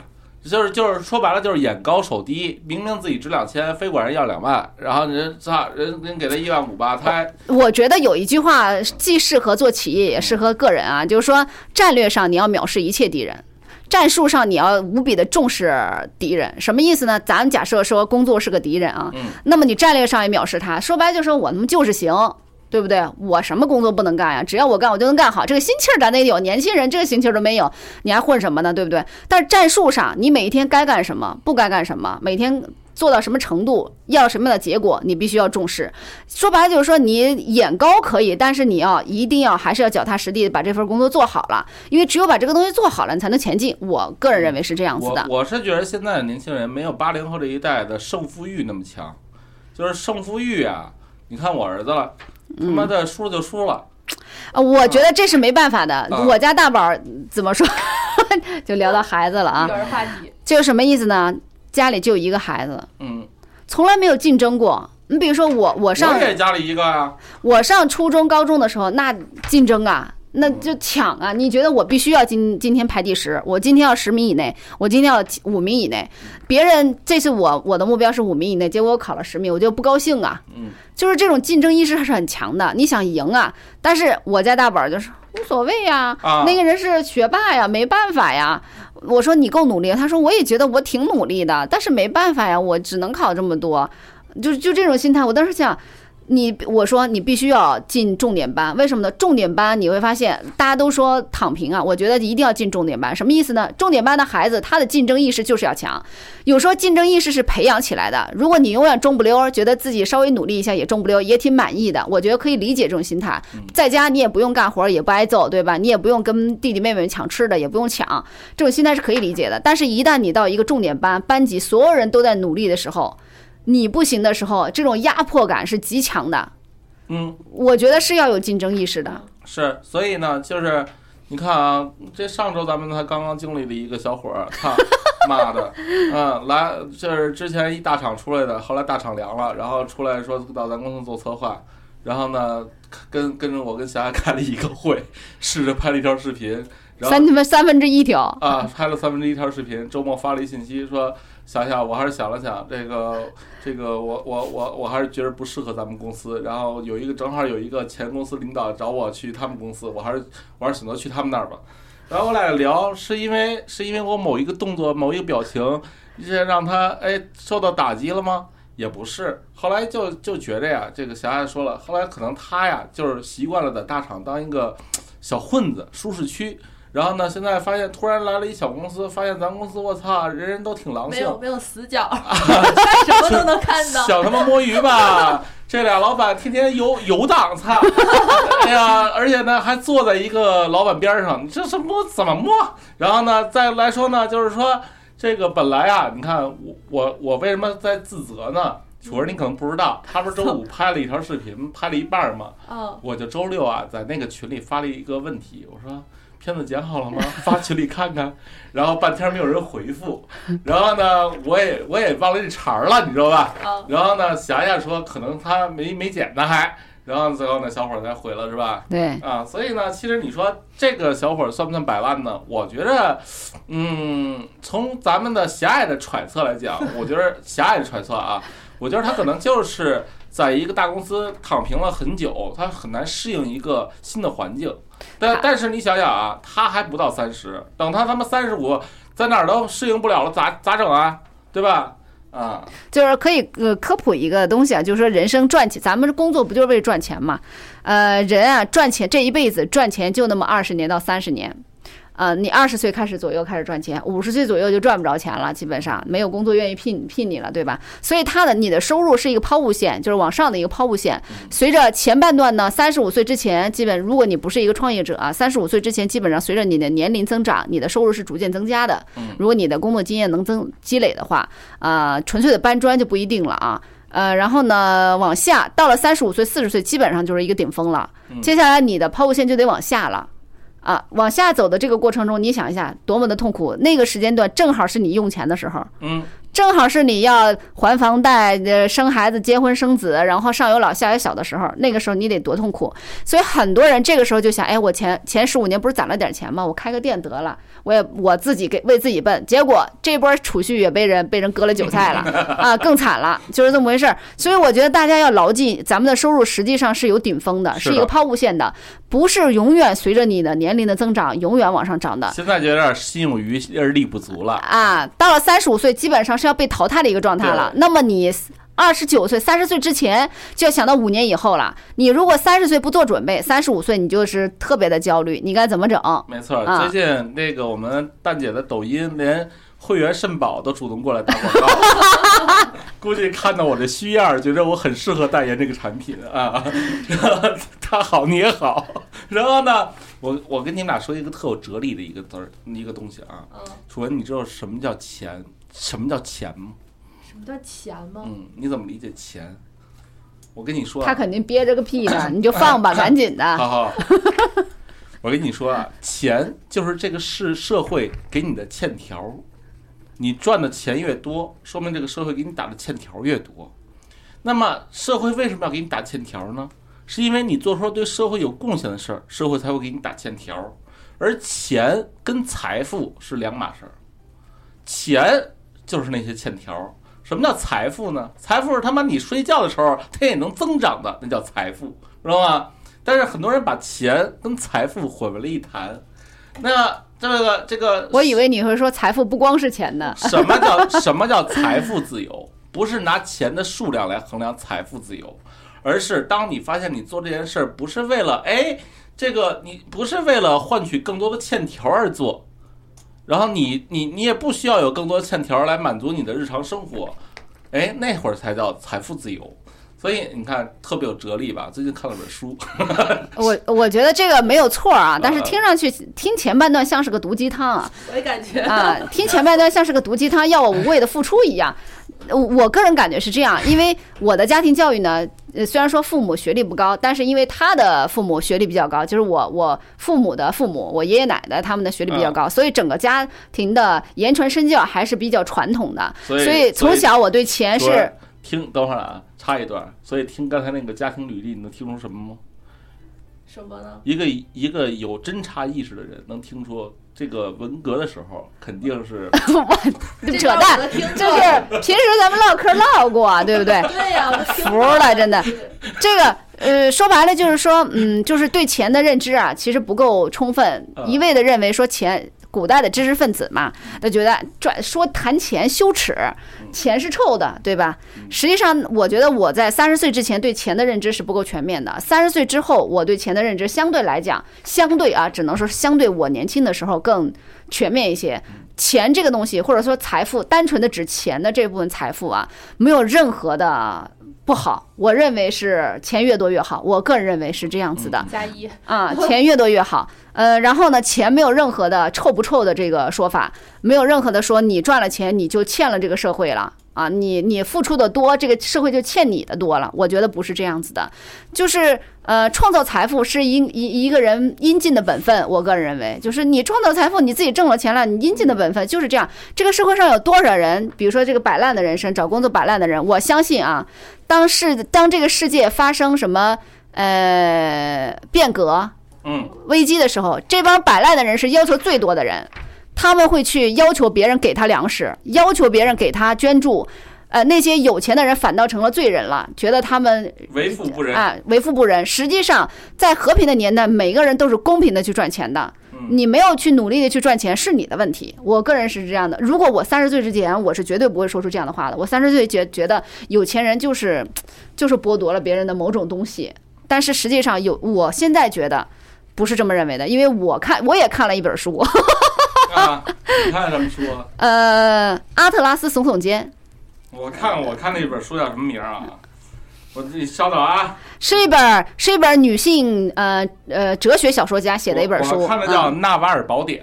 就是就是说白了就是眼高手低，明明自己值两千，非管人要两万，然后人操人人给他一万五吧，他我觉得有一句话既适合做企业也适合个人啊，就是说战略上你要藐视一切敌人，战术上你要无比的重视敌人。什么意思呢？咱假设说工作是个敌人啊，那么你战略上也藐视他，说白就说我他妈就是行。对不对？我什么工作不能干呀？只要我干，我就能干好。这个心气儿咱得有，年轻人这个心气儿都没有，你还混什么呢？对不对？但是战术上，你每一天该干什么，不该干什么，每天做到什么程度，要什么样的结果，你必须要重视。说白了就是说，你眼高可以，但是你要一定要还是要脚踏实地把这份工作做好了，因为只有把这个东西做好了，你才能前进。我个人认为是这样子的。我是觉得现在的年轻人没有八零后这一代的胜负欲那么强，就是胜负欲啊。你看我儿子了。他妈的输了就输了，啊，我觉得这是没办法的。我家大宝怎么说？就聊到孩子了啊，就什么意思呢？家里就一个孩子，嗯，从来没有竞争过。你比如说我，我上我也家里一个啊。我上初中、高中的时候，那竞争啊。那就抢啊！你觉得我必须要今今天排第十，我今天要十名以内，我今天要五名以内。别人这次我我的目标是五名以内，结果我考了十名，我就不高兴啊。嗯，就是这种竞争意识还是很强的。你想赢啊，但是我家大宝就是无所谓呀。啊，那个人是学霸呀，没办法呀。我说你够努力，他说我也觉得我挺努力的，但是没办法呀，我只能考这么多，就就这种心态。我当时想。你我说你必须要进重点班，为什么呢？重点班你会发现大家都说躺平啊，我觉得一定要进重点班，什么意思呢？重点班的孩子他的竞争意识就是要强，有时候竞争意识是培养起来的。如果你永远中不溜，觉得自己稍微努力一下也中不溜，也挺满意的，我觉得可以理解这种心态。在家你也不用干活，也不挨揍，对吧？你也不用跟弟弟妹妹们抢吃的，也不用抢，这种心态是可以理解的。但是，一旦你到一个重点班，班级所有人都在努力的时候，你不行的时候，这种压迫感是极强的。嗯，我觉得是要有竞争意识的。是，所以呢，就是你看啊，这上周咱们才刚刚经历了一个小伙儿，操妈的，嗯，来，就是之前一大厂出来的，后来大厂凉了，然后出来说到咱公司做策划，然后呢，跟跟着我跟霞霞开了一个会，试着拍了一条视频，然后三分三分之一条，啊，拍了三分之一条视频，周末发了一信息说，想想，我还是想了想，这个这个我我我我还是觉得不适合咱们公司。然后有一个正好有一个前公司领导找我去他们公司，我还是我还是选择去他们那儿吧。然后我俩聊，是因为是因为我某一个动作、某一个表情，一些让他哎受到打击了吗？也不是，后来就就觉着呀，这个霞霞说了，后来可能他呀就是习惯了在大厂当一个小混子，舒适区。然后呢，现在发现突然来了一小公司，发现咱公司我操，人人都挺狼性，没有没有死角，什么都能看到。想他妈摸鱼吧？这俩老板天天游游荡，操！哎呀，而且呢还坐在一个老板边上，你这是摸怎么摸？然后呢，再来说呢，就是说这个本来啊，你看我我我为什么在自责呢？楚儿，你可能不知道，他不是周五拍了一条视频，拍了一半儿嘛，嗯，我就周六啊在那个群里发了一个问题，我说。片子剪好了吗？发群里看看，然后半天没有人回复，然后呢，我也我也忘了这茬儿了，你知道吧？啊然后呢，霞霞说可能他没没剪呢还，然后最后呢，小伙儿才回了是吧？对，啊，所以呢，其实你说这个小伙儿算不算百万呢？我觉着，嗯，从咱们的狭隘的揣测来讲，我觉得 狭隘的揣测啊，我觉得他可能就是在一个大公司躺平了很久，他很难适应一个新的环境。但但是你想想啊，他还不到三十，等他他妈三十五，在哪儿都适应不了了，咋咋整啊？对吧？啊，就是可以呃科普一个东西啊，就是说人生赚钱，咱们工作不就是为赚钱嘛？呃，人啊赚钱这一辈子赚钱就那么二十年到三十年。呃，你二十岁开始左右开始赚钱，五十岁左右就赚不着钱了，基本上没有工作愿意聘聘你了，对吧？所以他的你的收入是一个抛物线，就是往上的一个抛物线。随着前半段呢，三十五岁之前，基本如果你不是一个创业者啊，三十五岁之前，基本上随着你的年龄增长，你的收入是逐渐增加的。如果你的工作经验能增积累的话，啊，纯粹的搬砖就不一定了啊。呃，然后呢，往下到了三十五岁、四十岁，基本上就是一个顶峰了。接下来你的抛物线就得往下了。啊，往下走的这个过程中，你想一下，多么的痛苦！那个时间段正好是你用钱的时候，嗯，正好是你要还房贷、呃生孩子、结婚生子，然后上有老下有小的时候，那个时候你得多痛苦。所以很多人这个时候就想，哎，我前前十五 年不是攒了点钱吗？我开个店得了，我也我自己给为自己奔。结果这波储蓄也被人被人割了韭菜了 啊，更惨了，就是这么回事儿。所以我觉得大家要牢记，咱们的收入实际上是有顶峰的，是一个抛物线的，不是永远随着你的年龄的增长永远往上涨的。现在就有点心有余而力不足了。啊，到了三十五岁，基本上是要被淘汰的一个状态了。那么你二十九岁、三十岁之前，就要想到五年以后了。你如果三十岁不做准备，三十五岁你就是特别的焦虑，你该怎么整？没错，啊最近那个我们蛋姐的抖音连会员肾宝都主动过来打广告，估计看到我的虚样儿，觉得我很适合代言这个产品啊。然 后他好你也好，然后呢，我我跟你们俩说一个特有哲理的一个字儿，一个东西啊。嗯，楚文，你知道什么叫钱？什么叫钱吗？什么叫钱吗？嗯，你怎么理解钱？我跟你说啊，他肯定憋着个屁呢，你就放吧，赶紧的。好好，我跟你说啊，钱就是这个是社会给你的欠条，你赚的钱越多，说明这个社会给你打的欠条越多。那么社会为什么要给你打欠条呢？是因为你做出了对社会有贡献的事儿，社会才会给你打欠条。而钱跟财富是两码事儿，钱就是那些欠条。什么叫财富呢？财富是他妈你睡觉的时候它也能增长的，那叫财富，知道吗？但是很多人把钱跟财富混为了一谈。那这个这个，我以为你会说财富不光是钱呢。什么叫什么叫财富自由？不是拿钱的数量来衡量财富自由，而是当你发现你做这件事儿不是为了哎，这个你不是为了换取更多的欠条而做，然后你你你也不需要有更多欠条来满足你的日常生活，哎，那会儿才叫财富自由。所以你看特别有哲理吧？最近看了本书，我我觉得这个没有错啊，但是呃听上去听前半段像是个毒鸡汤啊我也感觉啊，听前半段像是个毒鸡汤，要我无谓的付出一样。我我个人感觉是这样，因为我的家庭教育呢，呃，虽然说父母学历不高，但是因为他的父母学历比较高，就是我我父母的父母，我爷爷奶奶他们的学历比较高，所以整个家庭的言传身教还是比较传统的，所以所以从小我对钱是听等会儿啊，插一段。所以听刚才那个家庭履历，你能听出什么吗？什么呢？一个一个有侦查意识的人能听出，这个文革的时候肯定是 扯淡，就是平时咱们唠嗑唠过，啊 对不对？对呀，服了，真的。这个呃，说白了就是说，嗯，就是对钱的认知啊，其实不够充分，嗯一味的认为说钱。古代的知识分子嘛，他觉得赚说谈钱羞耻，钱是臭的，对吧？实际上，我觉得我在三十岁之前对钱的认知是不够全面的。三十岁之后，我对钱的认知相对来讲，相对啊，只能说相对我年轻的时候更全面一些。钱这个东西，或者说财富，单纯的指钱的这部分财富啊，没有任何的不好。我认为是钱越多越好，我个人认为是这样子的。加一，啊，钱越多越好。呃，然后呢，钱没有任何的臭不臭的这个说法，没有任何的说你赚了钱你就欠了这个社会了啊，你你付出的多，这个社会就欠你的多了。我觉得不是这样子的，就是呃，创造财富是应一一个人应尽的本分。我个人认为，就是你创造财富，你自己挣了钱了，你应尽的本分就是这样。这个社会上有多少人，比如说这个摆烂的人生，找工作摆烂的人，我相信啊，当世当这个世界发生什么呃变革。嗯，危机的时候，这帮摆烂的人是要求最多的人，他们会去要求别人给他粮食，要求别人给他捐助。呃，那些有钱的人反倒成了罪人了，觉得他们为富不仁。啊为富不仁。实际上，在和平的年代，每个人都是公平的去赚钱的。你没有去努力的去赚钱是你的问题。我个人是这样的。如果我三十岁之前，我是绝对不会说出这样的话的。我三十岁觉觉得有钱人就是就是剥夺了别人的某种东西，但是实际上有，我现在觉得不是这么认为的，因为我看我也看了一本书，啊，你看什么书啊？呃，阿特拉斯耸耸肩我看我看那本书叫什么名儿啊？我自己稍等啊。是一本是一本女性呃呃哲学小说家写的一本书，我我看的叫《嗯纳瓦尔宝典》。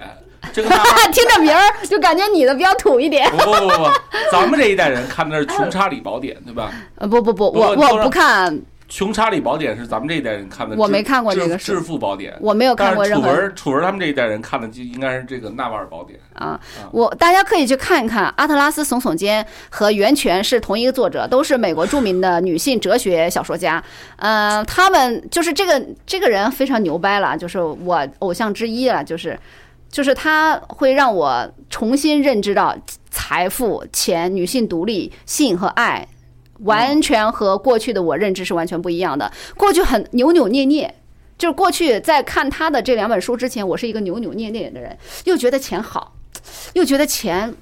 这个 听着名儿就感觉你的比较土一点。不不不不，咱们这一代人看的是《穷查理宝典》，对吧？呃，不不不，我我不看，《穷查理宝典》是咱们这一代人看的，我没看过这个致富宝典。我没有看过任何楚文楚文他们这一代人看的就应该是这个《纳瓦尔宝典》。啊。我大家可以去看一看，阿特拉斯耸耸肩和源泉是同一个作者，都是美国著名的女性哲学小说家。嗯、他们就是这个这个人非常牛掰了，就是我偶像之一了，就是。就是他会让我重新认知到财富、钱、女性独立、性和爱，完全和过去的我认知是完全不一样的。过去很扭扭捏捏，就是过去在看他的这两本书之前，我是一个扭扭捏捏的人，又觉得钱好，又觉得钱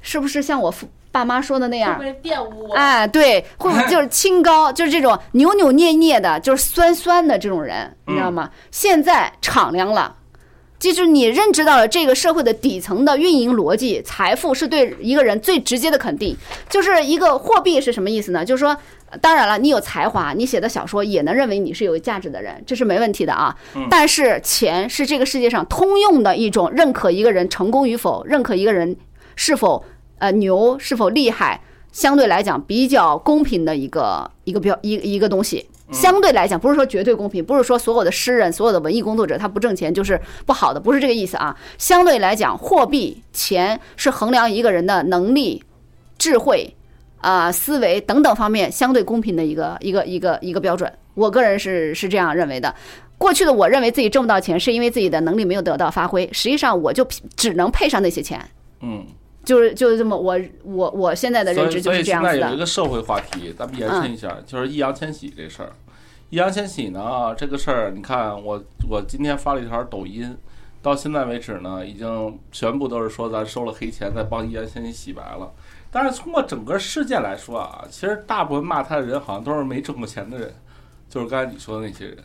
是不是像我父爸妈说的那样会不，会玷污我？哎，对，会不会就是清高，就是这种扭扭捏捏的，就是酸酸的这种人，你知道吗？现在敞亮了。就是你认知到了这个社会的底层的运营逻辑，财富是对一个人最直接的肯定。就是一个货币是什么意思呢？就是说，呃当然了，你有才华，你写的小说也能认为你是有价值的人，这是没问题的啊。但是钱是这个世界上通用的一种认可一个人成功与否，认可一个人是否呃牛是否厉害，相对来讲比较公平的一个一个标一一个东西。相对来讲，不是说绝对公平，不是说所有的诗人、所有的文艺工作者他不挣钱就是不好的，不是这个意思啊。相对来讲，货币、钱是衡量一个人的能力、智慧啊、思维等等方面相对公平的一个一个一个一个标准。我个人是是这样认为的。过去的我认为自己挣不到钱，是因为自己的能力没有得到发挥。实际上，我就只能配上那些钱，嗯，就是就是这么我我我现在的认知就是所以现在这样子的。有一个社会话题，咱们延伸一下，就是易烊千玺这事儿。易烊千玺呢，这个事儿，你看我我今天发了一条抖音，到现在为止呢，已经全部都是说咱收了黑钱，再帮易烊千玺洗白了。但是通过整个事件来说啊，其实大部分骂他的人好像都是没挣过钱的人，就是刚才你说的那些人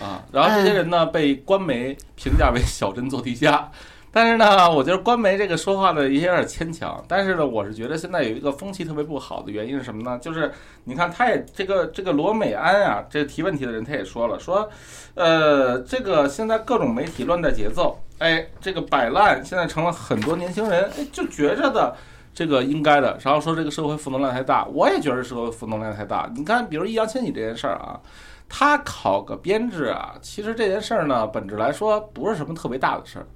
啊。然后这些人呢，被官媒评价为小镇做题家。但是呢，我觉得官媒这个说话呢也有点牵强。但是呢，我是觉得现在有一个风气特别不好的原因是什么呢？就是你看，他也这个这个罗美安啊，这个提问题的人他也说了，说，呃，这个现在各种媒体乱带节奏，哎，这个摆烂现在成了很多年轻人哎就觉着的这个应该的，然后说这个社会负能量太大，我也觉得社会负能量太大。你看，比如易烊千玺这件事儿啊，他考个编制啊，其实这件事儿呢，本质来说不是什么特别大的事儿。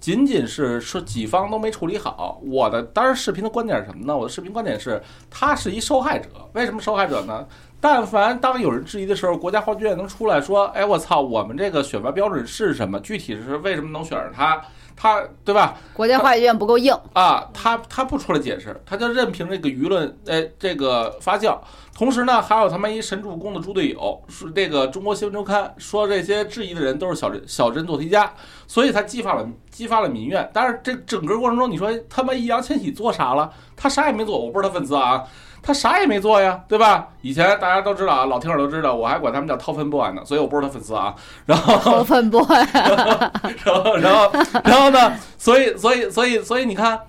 仅仅是说几方都没处理好。我的当然视频的观点是什么呢？我的视频观点是，他是一受害者。为什么受害者呢？但凡当有人质疑的时候，国家话剧院能出来说：“哎，我操，我们这个选拔标准是什么？具体是为什么能选上他？他对吧？国家话剧院不够硬，啊，他他不出来解释，他就任凭这个舆论，哎，这个发酵。同时呢，还有他妈一神助攻的猪队友，是这个中国新闻周刊说这些质疑的人都是小镇小镇做题家，所以才激发了激发了民怨。但是这整个过程中，你说他妈易烊千玺做啥了？他啥也没做，我不是他粉丝啊，他啥也没做呀，对吧？以前大家都知道啊，老听友都知道，我还管他们叫掏粪 boy 呢，所以我不是他粉丝啊。然后掏粪 boy，然后，然后，然后呢？所以，所以，所以，所以，你看，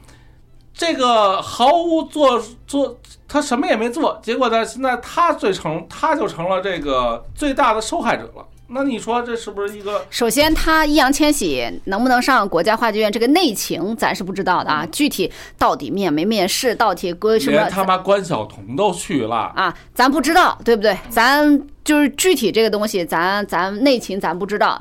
这个毫无做做，他什么也没做，结果呢，现在他最成，他就成了这个最大的受害者了。那你说这是不是一个？首先，他易烊千玺能不能上国家话剧院，这个内情咱是不知道的啊。具体到底面没面试，到底归什么？连他妈关晓彤都去了啊，咱不知道，对不对？咱就是具体这个东西，咱咱内情咱不知道。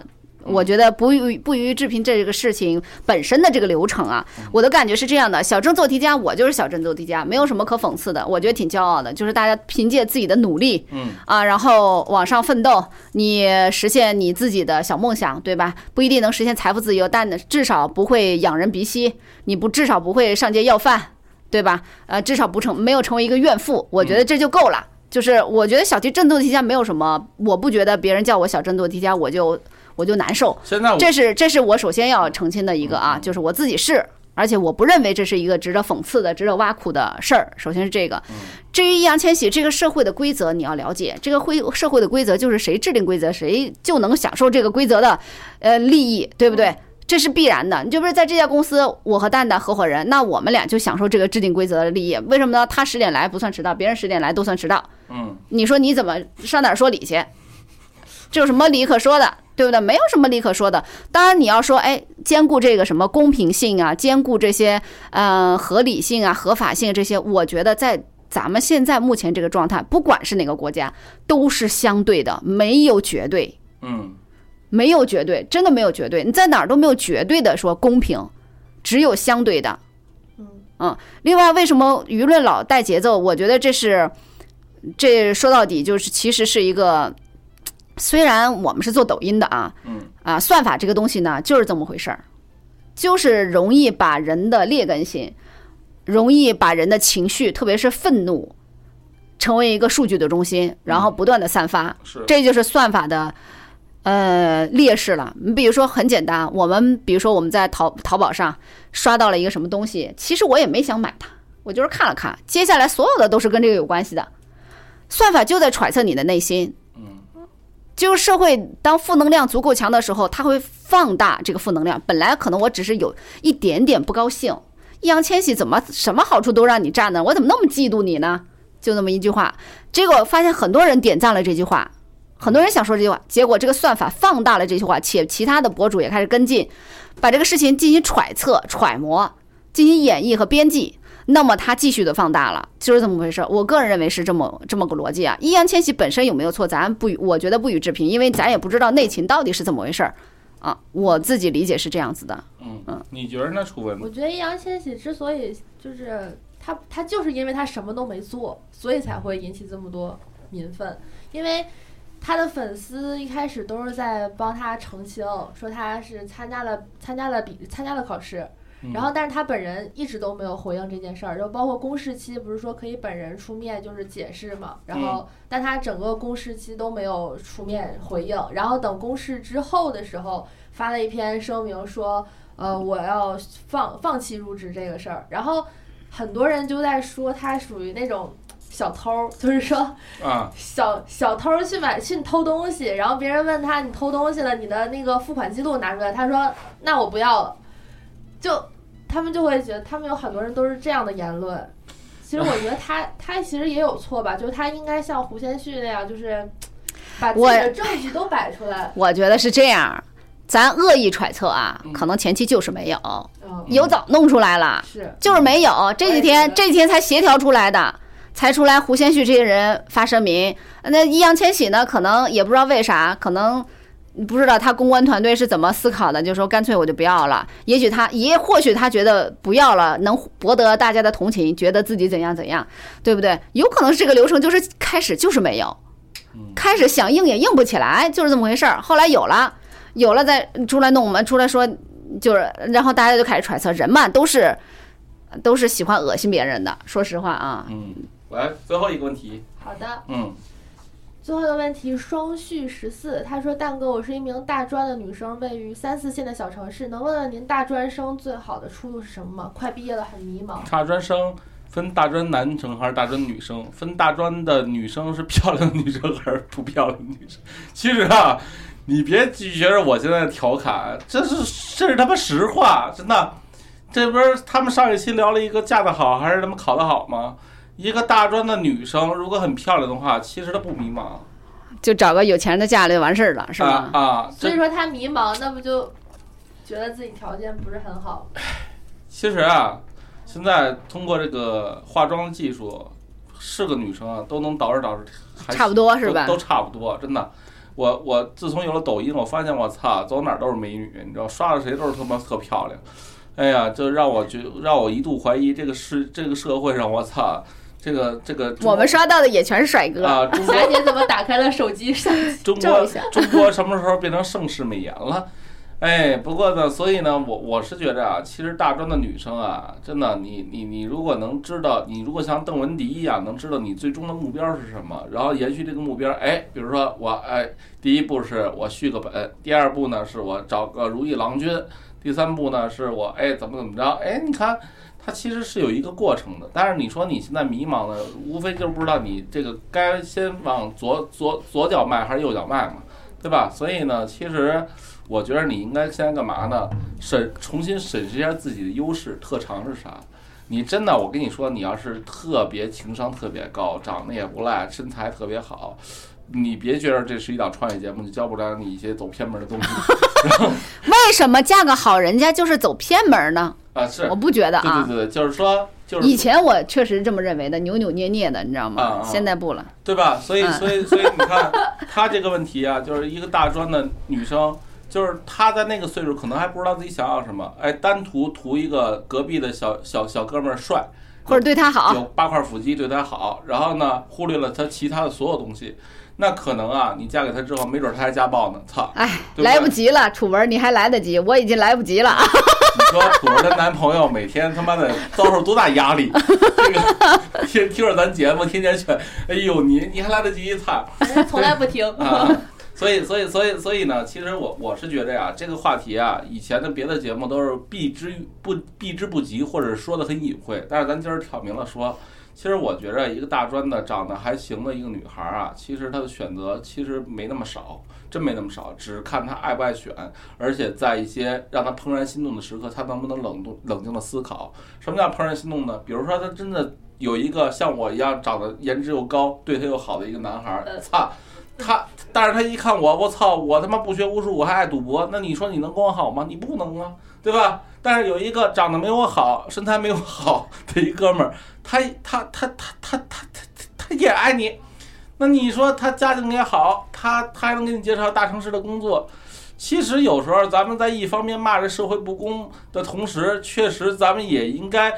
我觉得不予不予置评这个事情本身的这个流程啊，我的感觉是这样的：小镇做题家，我就是小镇做题家，没有什么可讽刺的，我觉得挺骄傲的。就是大家凭借自己的努力，嗯啊，然后往上奋斗，你实现你自己的小梦想，对吧？不一定能实现财富自由，但至少不会仰人鼻息，你不至少不会上街要饭，对吧？呃，至少不成没有成为一个怨妇，我觉得这就够了。就是我觉得小题镇做题家没有什么，我不觉得别人叫我小镇做题家，我就。我就难受，现在这是这是我首先要澄清的一个啊，就是我自己是，而且我不认为这是一个值得讽刺的、值得挖苦的事儿。首先是这个，至于易烊千玺这个社会的规则，你要了解，这个会社会的规则就是谁制定规则，谁就能享受这个规则的呃利益，对不对？这是必然的。你就不是在这家公司，我和蛋蛋合伙人，那我们俩就享受这个制定规则的利益。为什么呢？他十点来不算迟到，别人十点来都算迟到。嗯，你说你怎么上哪儿说理去？这有什么理可说的？对不对？没有什么理可说的。当然，你要说，哎，兼顾这个什么公平性啊，兼顾这些呃合理性啊、合法性这些，我觉得在咱们现在目前这个状态，不管是哪个国家，都是相对的，没有绝对。嗯，没有绝对，真的没有绝对。你在哪儿都没有绝对的说公平，只有相对的。嗯嗯。另外，为什么舆论老带节奏？我觉得这是，这说到底就是其实是一个。虽然我们是做抖音的啊，嗯啊，算法这个东西呢，就是这么回事儿，就是容易把人的劣根性，容易把人的情绪，特别是愤怒，成为一个数据的中心，然后不断的散发，是，这就是算法的呃劣势了。你比如说很简单，我们比如说我们在淘淘宝上刷到了一个什么东西，其实我也没想买它，我就是看了看，接下来所有的都是跟这个有关系的，算法就在揣测你的内心。就是社会当负能量足够强的时候，它会放大这个负能量。本来可能我只是有一点点不高兴，易烊千玺怎么什么好处都让你占呢？我怎么那么嫉妒你呢？就那么一句话，结果发现很多人点赞了这句话，很多人想说这句话，结果这个算法放大了这句话，且其他的博主也开始跟进，把这个事情进行揣测、揣摩、进行演绎和编辑。那么他继续的放大了，就是这么回事。我个人认为是这么这么个逻辑啊。易烊千玺本身有没有错，咱不，我觉得不予置评，因为咱也不知道内情到底是怎么回事儿啊。我自己理解是这样子的。嗯嗯，你觉得呢？楚文？我觉得易烊千玺之所以就是他，他就是因为他什么都没做，所以才会引起这么多民愤。因为他的粉丝一开始都是在帮他澄清，说他是参加了参加了比参加了考试。然后，但是他本人一直都没有回应这件事儿，就包括公示期，不是说可以本人出面就是解释嘛？然后，但他整个公示期都没有出面回应。然后等公示之后的时候，发了一篇声明说，呃，我要放放弃入职这个事儿。然后很多人就在说他属于那种小偷，就是说啊，小小偷去买去偷东西，然后别人问他你偷东西了，你的那个付款记录拿出来，他说那我不要了，就他们就会觉得他们有很多人都是这样的言论。其实我觉得他他其实也有错吧，就是他应该像胡先煦那样，就是把自己的证据都摆出来。我觉得是这样，咱恶意揣测啊，嗯可能前期就是没有，嗯，有早弄出来了，是就是没有。这几天这几天才协调出来的，才出来胡先煦这些人发声明。那易烊千玺呢，可能也不知道为啥，可能。不知道他公关团队是怎么思考的，就说干脆我就不要了。也许他也或许他觉得不要了能博得大家的同情，觉得自己怎样怎样，对不对？有可能是这个流程就是开始就是没有，嗯开始想硬也硬不起来，就是这么回事儿。后来有了，有了再出来弄我们，出来说就是，然后大家就开始揣测，人嘛都是都是喜欢恶心别人的。说实话啊，嗯，来最后一个问题，好的。嗯，最后一个问题，双旭十四，他说：“蛋哥，我是一名大专的女生，位于三四线的小城市，能问问您大专生最好的出路是什么吗？快毕业了，很迷茫。大专生分大专男生还是大专女生？分大专的女生是漂亮女生还是不漂亮女生？其实啊，你别觉着我现在调侃，这是这是他妈实话，真的。这不是他们上一期聊了一个嫁得好还是他们考得好吗？一个大专的女生如果很漂亮的话，其实她不迷茫，就找个有钱人的嫁了就完事儿了，是吧？啊啊，所以说她迷茫，那不就觉得自己条件不是很好？其实啊，现在通过这个化妆技术，是个女生啊都能捯饬捯饬，差不多是吧都？都差不多，真的。我我自从有了抖音，我发现我操，走哪儿都是美女，你知道，刷的谁都是他妈特漂亮。哎呀，就让我觉让我一度怀疑这个世这个社会上，我操，这个这个我们刷到的也全是帅哥。啊，中霞国姐怎么打开了手机上？中国照一下中国什么时候变成盛世美颜了？哎，不过呢，所以呢，我我是觉着啊，其实大专的女生啊，真的，你你你如果能知道，你如果像邓文迪一样，能知道你最终的目标是什么，然后延续这个目标，哎，比如说我哎，第一步是我续个本，第二步呢是我找个如意郎君，第三步呢是我哎怎么怎么着，哎，你看。它其实是有一个过程的，但是你说你现在迷茫的，无非就是不知道你这个该先往左左左脚迈还是右脚迈嘛，对吧？所以呢，其实我觉得你应该先干嘛呢？审重新审视一下自己的优势特长是啥。你真的，我跟你说，你要是特别情商特别高，长得也不赖，身材特别好，你别觉得这是一档创业节目，就教不了你一些走偏门的东西 为什么嫁个好人家就是走偏门呢？啊。是我，不觉得啊。对对对，就是说，就是以前我确实这么认为的，扭扭捏捏的，你知道吗？啊啊现在不了。对吧？所以，嗯所以，所以你看，他这个问题啊，就是一个大专的女生，就是她在那个岁数，可能还不知道自己想要什么，哎，单图图一个隔壁的小小小哥们儿帅，或者对他好，有八块腹肌对他好，然后呢，忽略了他其他的所有东西，那可能啊，你嫁给他之后，没准他还家暴呢，操！哎，来不及了，楚文，你还来得及，我已经来不及了。你说楚文的男朋友每天他妈的遭受多大压力？这个听听着咱节目，天天劝，哎呦，你你还来得及操！从来不听。啊，所以所以所以所以呢，其实我我是觉得呀，这个话题啊，以前的别的节目都是避之不避之不及，或者说的很隐晦，但是咱今儿挑明了说。其实我觉着一个大专的长得还行的一个女孩儿啊，其实她的选择其实没那么少，真没那么少，只看她爱不爱选，而且在一些让她怦然心动的时刻，她能不能冷冻冷静的思考。什么叫怦然心动呢？比如说她真的有一个像我一样长得颜值又高、对她又好的一个男孩儿，呃操，他，但是他一看我，我操，我他妈不学无术，我还爱赌博，那你说你能跟我好吗？你不能啊，对吧？但是有一个长得没我好、身材没我好的一哥们儿，他他他他他他他他也爱你，那你说他家境也好，他他还能给你介绍大城市的工作。其实有时候咱们在一方面骂这社会不公的同时，确实咱们也应该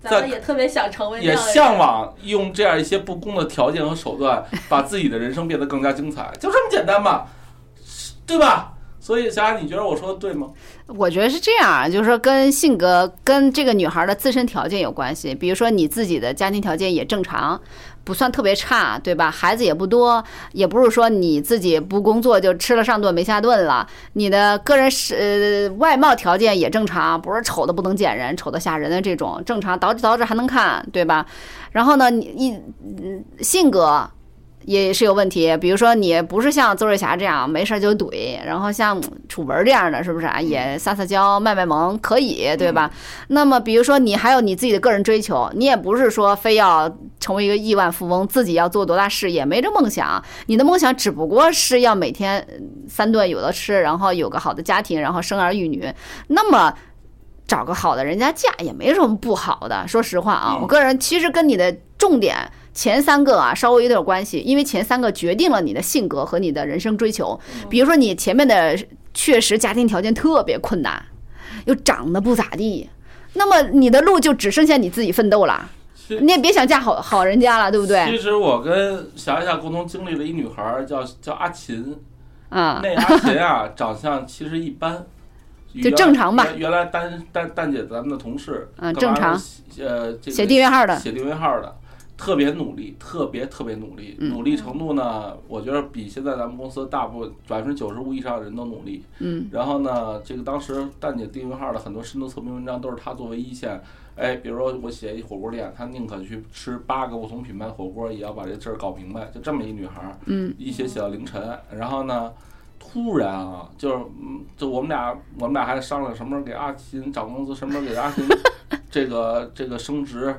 咱们也特别想成为也向往用这样一些不公的条件和手段，把自己的人生变得更加精彩，就这么简单嘛，对吧？所以佳，你觉得我说的对吗？我觉得是这样啊，就是说跟性格、跟这个女孩的自身条件有关系。比如说你自己的家庭条件也正常，不算特别差，对吧？孩子也不多，也不是说你自己不工作就吃了上顿没下顿了。你的个人是呃外貌条件也正常，不是丑的不能见人、丑的吓人的这种，正常，捯饬捯饬还能看，对吧？然后呢，你一嗯性格。也是有问题，比如说你不是像邹瑞霞这样没事儿就怼，然后像楚文这样的，是不是啊？也撒撒娇、卖卖萌，可以，对吧？那么比如说你还有你自己的个人追求，你也不是说非要成为一个亿万富翁，自己要做多大事业，没这梦想。你的梦想只不过是要每天三顿有的吃，然后有个好的家庭，然后生儿育女。那么找个好的人家嫁也没什么不好的。说实话啊，我个人其实跟你的重点。前三个啊，稍微有点关系，因为前三个决定了你的性格和你的人生追求。比如说，你前面的确实家庭条件特别困难，又长得不咋地，那么你的路就只剩下你自己奋斗了。你也别想嫁好好人家了，对不对？其实我跟霞霞共同经历了一女孩，叫叫阿琴。啊，那阿琴啊，长相其实一般，就正常吧。原来丹丹丹姐咱们的同事，嗯，正常。呃，写订阅号的，写订阅号的。特别努力，特别特别努力，努力程度呢，我觉得比现在咱们公司大部分百分之九十五以上的人都努力。嗯。然后呢，这个当时蛋姐订阅号的很多深度测评文章都是她作为一线。哎，比如说我写一火锅店，她宁可去吃八个不同品牌的火锅，也要把这事儿搞明白。就这么一女孩儿。嗯。一写写到凌晨，然后呢，突然啊，就是嗯，就我们俩，我们俩还商量什么时候给阿琴涨工资，什么时候给阿琴 这个这个升职。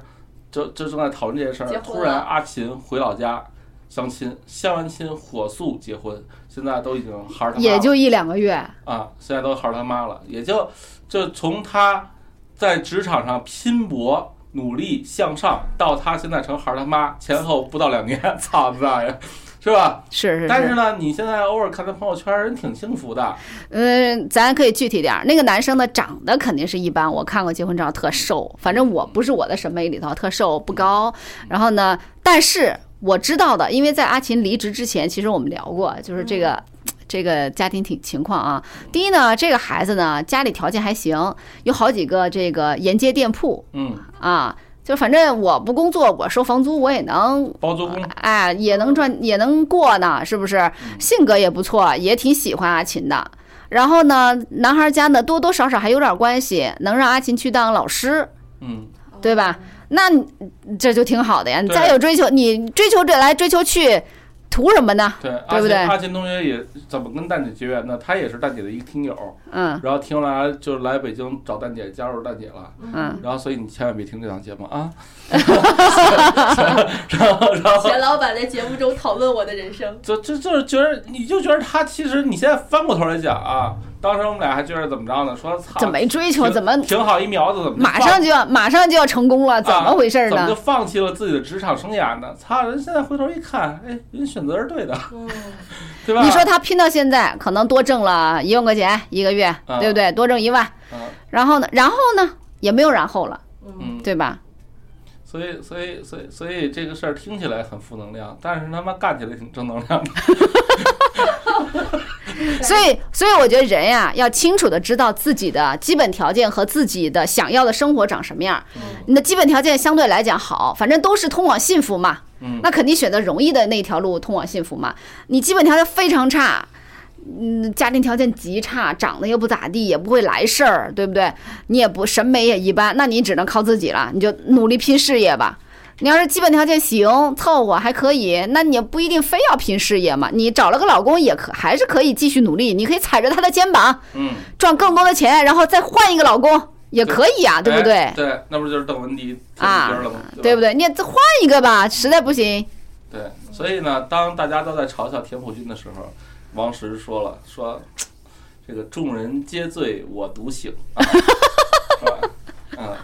就就正在讨论这件事儿，突然阿琴回老家相亲，相完亲火速结婚，现在都已经孩儿他妈也就一两个月啊，现在都孩儿他妈了，也就就从他在职场上拼搏努力向上，到他现在成孩儿他妈，前后不到两年，操你大爷！是吧？是是。但是呢，你现在偶尔看他朋友圈，人挺幸福的。嗯，咱可以具体点儿。那个男生呢，长得肯定是一般。我看过结婚照，特瘦。反正我不是我的审美里头，特瘦不高。然后呢，但是我知道的，因为在阿琴离职之前，其实我们聊过，就是这个这个家庭情情况啊。第一呢，这个孩子呢，家里条件还行，有好几个这个沿街店铺。嗯。啊。就反正我不工作，我收房租，我也能包租公，哎，也能赚，也能过呢，是不是？性格也不错，也挺喜欢阿琴的。然后呢，男孩家呢多多少少还有点关系，能让阿琴去当老师，嗯，对吧？那这就挺好的呀。你再有追求，你追求这来追求去。图什么呢？对，对不对？阿琴同学也怎么跟蛋姐结缘呢？他也是蛋姐的一个听友，嗯，然后听来就来北京找蛋姐，加入蛋姐了，嗯，然后所以你千万别听这档节目啊。然后，然后钱老板在节目中讨论我的人生，就就就是觉得，你就觉得他其实你现在翻过头来讲啊。当时我们俩还觉得怎么着呢？说操，怎么没追求？怎么挺好一苗子？怎么马上就要马上就要成功了？怎么回事呢？怎么就放弃了自己的职场生涯呢？操！人现在回头一看，哎，人选择是对的，对吧？你说他拼到现在，可能多挣了一万块钱一个月，对不对？多挣一万，然后呢？然后呢？也没有然后了，嗯，对吧？所以，所以，所以，所以这个事儿听起来很负能量，但是他妈干起来挺正能量的。所以，所以我觉得人呀，要清楚的知道自己的基本条件和自己的想要的生活长什么样。你的基本条件相对来讲好，反正都是通往幸福嘛。那肯定选择容易的那条路通往幸福嘛。你基本条件非常差，嗯，家庭条件极差，长得又不咋地，也不会来事儿，对不对？你也不审美也一般，那你只能靠自己了，你就努力拼事业吧。你要是基本条件行，凑合还可以，那你不一定非要拼事业嘛。你找了个老公也可，还是可以继续努力。你可以踩着他的肩膀，嗯，赚更多的钱，然后再换一个老公也可以呀，对不对？对，那不就是邓文迪啊？了吗？对不对？你再换一个吧，实在不行。对，所以呢，当大家都在嘲笑田朴珺的时候，王石说了，说这个众人皆醉我独醒，是吧？嗯，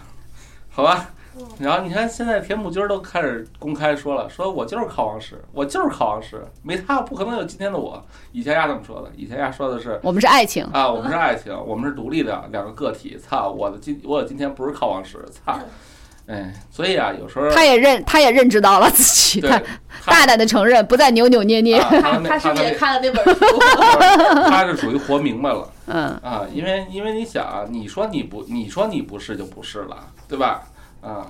好吧。然后你看，现在田朴珺都开始公开说了，说我就是考王石，我就是考王石，没他不可能有今天的我。以前丫这么说的，以前丫说的是我们是爱情啊，我们是爱情，我们是独立的两个个体。操，我的今我有今天不是靠王石，操，哎，所以啊，有时候他也认，他也认知到了自己，他大胆的承认，不再扭扭捏捏。他是不是也看了那本 书？他是是属于活明白了嗯，啊，因为因为你想啊，你说你不，你说你不是就不是了，对吧？啊，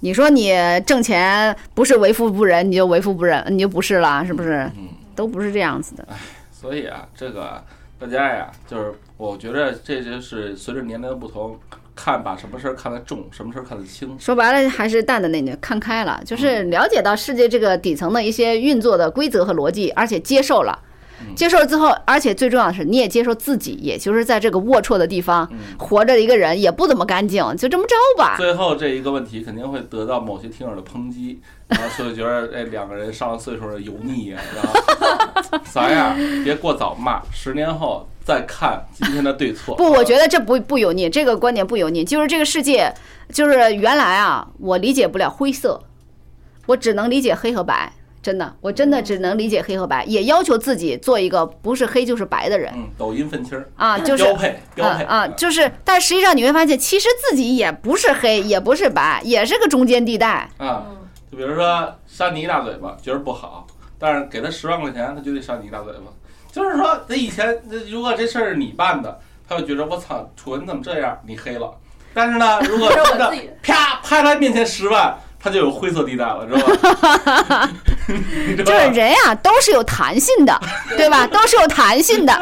你说你挣钱不是为富不仁，你就为富不仁，你就不是了，是不是？嗯，都不是这样子的。所以啊，这个大家呀，就是我觉得这就是随着年龄的不同，看把什么事儿看得重，什么事儿看得轻。说白了还是淡的那句，看开了，就是了解到世界这个底层的一些运作的规则和逻辑，而且接受了。接受了之后，而且最重要的是，你也接受自己，也就是在这个龌龊的地方嗯活着一个人，也不怎么干净，就这么着吧。最后这一个问题肯定会得到某些听友的抨击，然后所以觉得哎两个人上了岁数的油腻呀、然后 咱呀别过早骂，十年后再看今天的对错。不，我觉得这不不油腻，这个观点不油腻，就是这个世界，就是原来啊，我理解不了灰色，我只能理解黑和白，真的，我真的只能理解黑和白，也要求自己做一个不是黑就是白的人嗯，抖音愤青儿啊，就是标配标配啊啊，就是，但实际上你会发现，其实自己也不是黑，也不是白，也是个中间地带。啊，嗯，就比如说扇你一大嘴巴，觉得不好，但是给他十万块钱，他就得扇你一大嘴巴。就是说，他以前如果这事儿是你办的，他就觉得我操，楚文怎么这样，你黑了。但是呢，如果 真的啪拍他面前十万，他就有灰色地带了，知道吧？就是？人呀、都是有弹性的，对吧？都是有弹性的。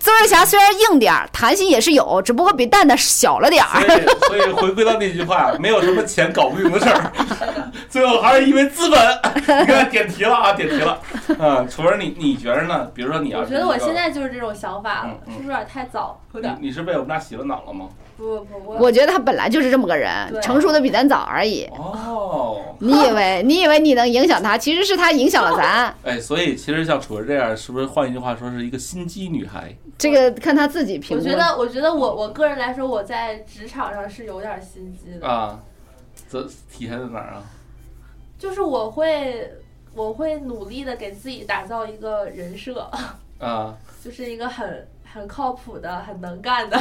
邹瑞霞虽然硬点儿，弹性也是有，只不过比蛋蛋小了点所儿。以，所以回归到那句话，没有什么钱搞不定的事儿，最后还是因为资本。你看点题了啊，点题了。嗯，楚文，你你觉着呢？比如说你要我觉得我现在就是这种想法了，嗯嗯是不是有点太早？你你是被我们俩洗了脑了吗？不不不，我觉得他本来就是这么个人，成熟的比咱早而已。哦，你以为 你以为你能影响他，其实是他影响了咱。哎，所以其实像楚儿这样，是不是换一句话说是一个心机女孩？这个看他自己评估。我觉得，我觉得我我个人来说，我在职场上是有点心机的，啊？这体现在哪儿啊？就是我会我会努力的给自己打造一个人设，啊，就是一个很很靠谱的、很能干的。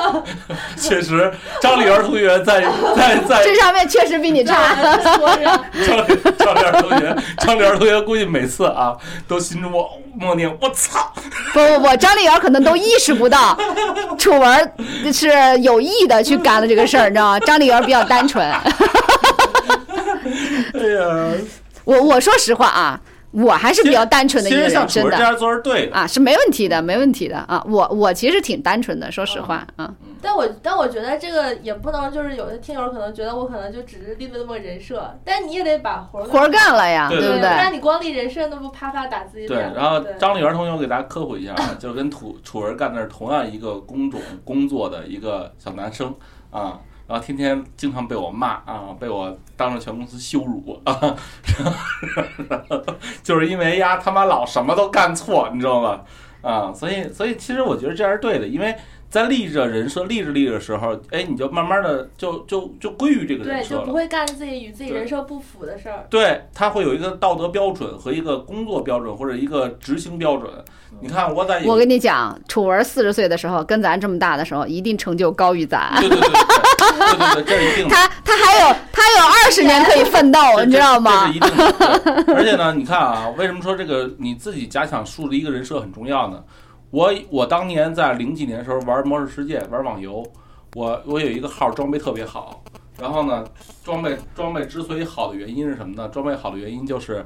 确实，张丽媛同学在在在这上面确实比你差。张 张丽媛同学，张丽媛同学估计每次啊都心中默默念我操，不不不，张丽媛可能都意识不到楚文是有意的去干了这个事儿，你知道吗？张丽媛比较单纯。哎呀，我我说实话啊，我还是比较单纯的一其个人，真的样做是对的。啊，是没问题的，没问题的啊。我我其实挺单纯的，说实话啊。但我但我觉得这个也不能就是有的听友可能觉得我可能就只是立了那么人设，但你也得把活儿活干了呀，对不对？不然你光立人设，那不啪啪打自己，脸对？然后张丽媛同学，我给大家科普一下啊，就是跟楚楚文干的是同样一个工种工作的一个小男生啊，然后天天经常被我骂啊，被我当着全公司羞辱啊，就是因为呀他妈老什么都干错，你知道吗？啊，所以所以其实我觉得这样是对的，因为在立着人设立着立着的时候，哎，你就慢慢的就就就归于这个对，人设了就不。会干自己与自己人设不符的事儿。对，他会有一个道德标准和一个工作标准或者一个执行标准。你看我在我跟你讲，楚文四十岁的时候，跟咱这么大的时候，一定成就高于咱。对对对对对对对，这是一定的。他他还有他有二十年可以奋斗，这你知道吗这？是一定而且呢，你看啊，为什么说这个你自己假想树立一个人设很重要呢？我我当年在零几年的时候玩《魔兽世界》玩网游，我我有一个号装备特别好，然后呢，装备装备之所以好的原因是什么呢？装备好的原因就是，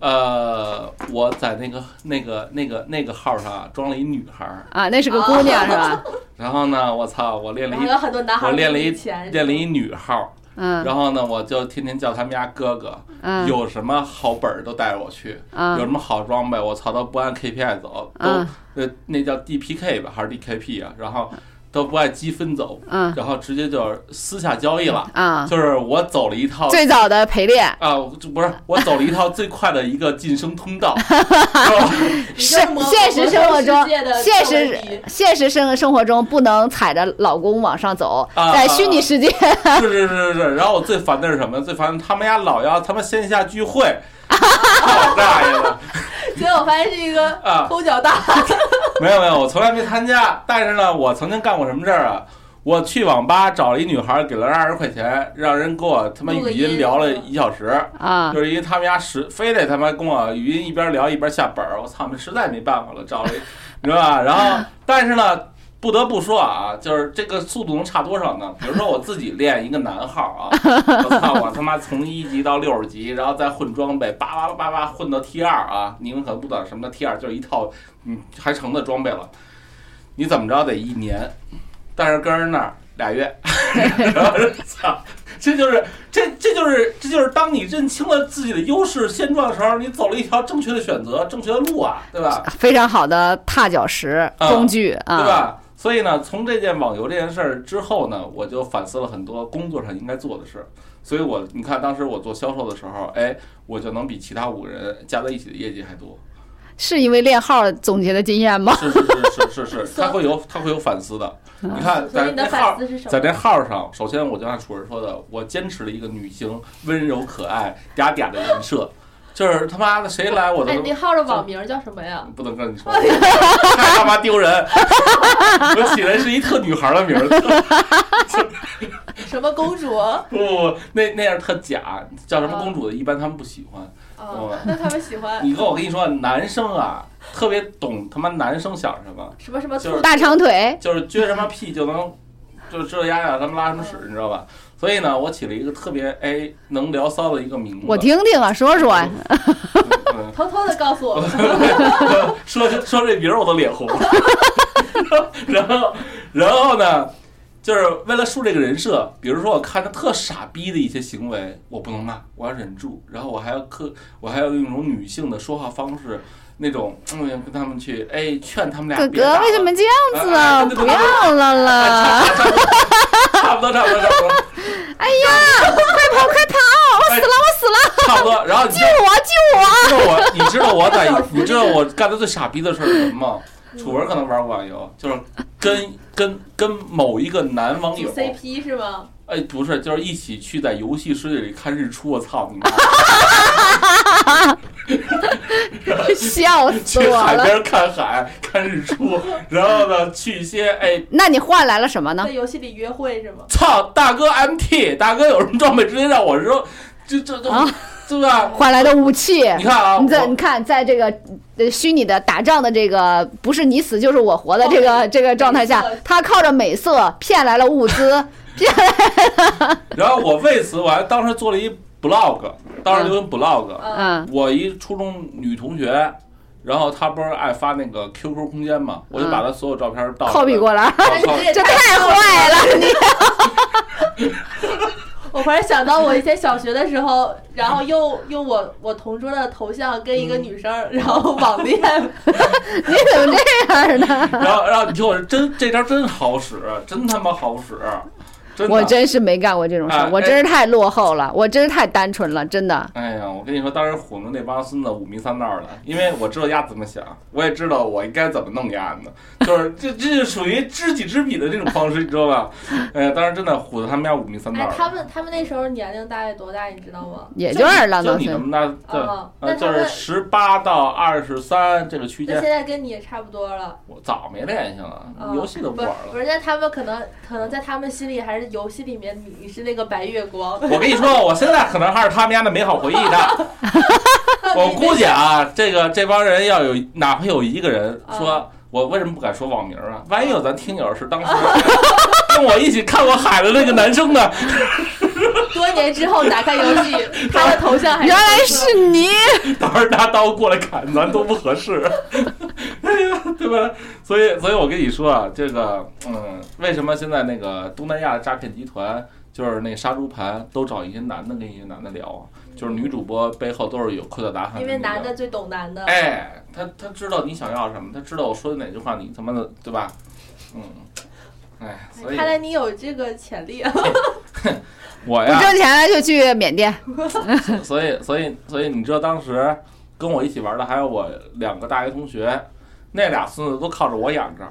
呃，我在那个那个那个那个号上装了一女孩儿，啊，那是个姑娘是吧？然后呢，我操，我练了一然后有很多男孩我练了一练了一女号，嗯。然后呢，我就天天叫他们家哥哥，嗯。有什么好本儿都带着我去，有什嗯么好装备，我操都不按 KPI 走，都嗯。呃那叫 DPK 吧还是 DKP 啊，然后都不按积分走，嗯。然后直接就是私下交易了，啊，就是我走了一套。最早的陪练。啊，不是我走了一套最快的一个晋升通道，是现实生活中现实现实生生活中不能踩着老公往上走，啊在虚拟世界。是是是是，然后我最烦的是什么？最烦他们家老要他们线下聚会，操大爷的！结果我发现是一个啊抠脚大，没有没有，我从来没参加。但是呢，我曾经干过什么事儿啊？我去网吧找了一女孩，给了二十块钱，让人跟我他妈语音聊了一小时，啊就是因为他们家实非得他妈跟我语音一边聊一边下本儿，我操，实在没办法了，找了一你知道吧？然后，但是呢，不得不说啊，就是这个速度能差多少呢？比如说我自己练一个男号啊，我操，我他妈从一级到六十级，然后再混装备，叭叭叭叭混到 T 二啊！你们可能不知道什么叫 T 二，就是一套嗯还成的装备了。你怎么着得一年，但是跟人那儿俩月，然后操，这就是这这就是这就是当你认清了自己的优势现状的时候，你走了一条正确的选择，正确的路啊，对吧？非常好的踏脚石啊工具啊，对吧？所以呢，从这件网游这件事儿之后呢，我就反思了很多工作上应该做的事儿。所以我你看，当时我做销售的时候，哎，我就能比其他五个人加在一起的业绩还多。是因为练号总结的经验吗？是是是是是是，他会有他会有反思的。你看，在所以你的那号反思是什在这么？号上，首先我就按楚儿说的，我坚持了一个女性温柔可爱嗲嗲的人设，就是他妈的谁来我都哎，你号的网名叫什么呀？不能跟你说，太他妈丢人！我起的是一特女孩的名儿，什么公主？不不不，那那样特假，叫什么公主的，一般他们不喜欢。哦，那他们喜欢你跟我跟你说，男生啊，特别懂他妈男生想什么，什么什么就是大长腿，就是撅什么屁就能，就知道丫丫他们拉什么屎，你知道吧？所以呢，我起了一个特别哎能聊骚的一个名字。我听听啊，说说偷偷的告诉我们，说说这名儿我都脸红。然后，然后呢，就是为了树这个人设，比如说我看他特傻逼的一些行为，我不能骂，我要忍住，然后我还要克，我还要用一种女性的说话方式，那种嗯跟他们去哎劝他们俩哥哥为什么这样子啊？不要了啦！差不多差不多差不多，哎呀，快跑快跑！我死了我死了！差不多。然后你救我救我！知道我，你知道我在，你知道我干的最傻逼的事是什么吗？楚文可能玩过网游，就是跟跟跟某一个男网友组，CP 是吗？哎，不是，就是一起去在游戏世界里看日出。我操你妈！笑 死去我了！海边看海，看日出，然后呢，去一些哎，那你换来了什么呢在？游戏里约会是吗？操，大哥 MT，大哥有什么装备直接让我扔，这这这啊，对吧？换来的武器。你看啊，你在你看，在这个呃虚拟的打仗的这个不是你死就是我活的这个这个状态下，他靠着美色骗来了物资，骗来了。然后我为此我还当时做了一 blog，当时流行 blog，嗯，嗯。我一初中女同学，然后她不是爱发那个 QQ 空间嘛，我就把她所有照片盗 copy 过来，这太坏了！你我忽然想到，我以前小学的时候，然后用用我我同桌的头像跟一个女生，然后网恋，你怎么这样呢？然后然后你听我说，真这招真好使，真他妈好使，真。我真是没干过这种事啊儿，我真是太落后了，我真是太单纯了，真的。哎呀，我跟你说，当时唬弄那帮孙子五迷三道的，因为我知道丫怎么想，我也知道我应该怎么弄鸭子，就是 这这是属于知己知彼的这种方式，你知道吧？哎呀，当时真的唬得他们家五迷三道哎，的。他们他们那时候年龄大概多大，你知道吗？也就二十来岁，你那么大，对，哦呃，就那他们是十八到二十三这个区间，那现在跟你也差不多了。我早没联系了，嗯游戏都不不玩了。不是，那他们可能可能在他们心里还是游戏里面你是那个白月光。我跟你说，我现在可能还是他们家的美好回忆的。我估计啊，这个这帮人要有哪怕有一个人说，我为什么不敢说网名啊？万一有咱听友是当时 跟我一起看过海的那个男生呢？多年之后打开游戏，他的头像还原来是你，到时候拿刀过来砍咱都不合适。哎呀，对吧？所以，所以我跟你说啊，这个，嗯，为什么现在那个东南亚诈骗集团就是那杀猪盘都找一些男的跟一些男的聊啊？就是女主播背后都是有科特达汉，因为男的最懂男的。哎，他他知道你想要什么，他知道我说的哪句话你他妈的对吧？嗯，哎，所以看来你有这个潜力啊！我呀，不挣钱了就去缅甸。所以所以所以你知道当时跟我一起玩的还有我两个大学同学，那俩孙子都靠着我养着，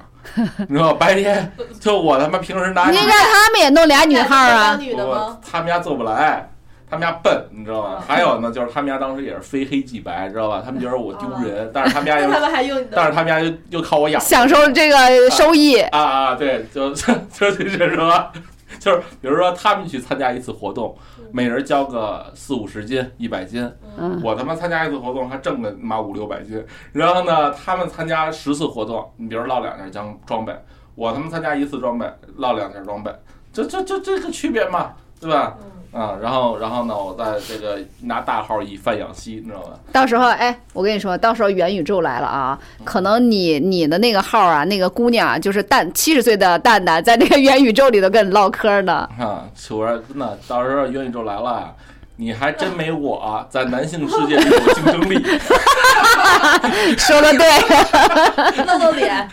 你知道白天就我他妈平时拿你让他们也弄俩女号啊？他们家做不来。他们家笨，你知道吧？嗯还有呢，就是他们家当时也是非黑即白，知道吧？他们觉得我丢人，但是他们家又 他，们还用？但是他们家又又靠我养。享受这个收益，啊啊，对，就就 就是什么，就是比如说他们去参加一次活动，每人交个四五十斤、一百斤，嗯，我他妈参加一次活动还挣个妈五六百斤，然后呢，他们参加十次活动，你比如落两件装装备，我他妈参加一次装备落两件装备，这这这这个区别嘛，对吧？啊，然后然后呢，我在这个拿大号以贩养吸，你知道吧？到时候哎，我跟你说，到时候元宇宙来了啊，可能你你的那个号啊，那个姑娘啊就是蛋七十岁的蛋蛋，在那个元宇宙里头跟你唠嗑呢。啊，我说真的，到时候元宇宙来了。你还真没我 在男性世界里有竞争力，说的对，露露脸，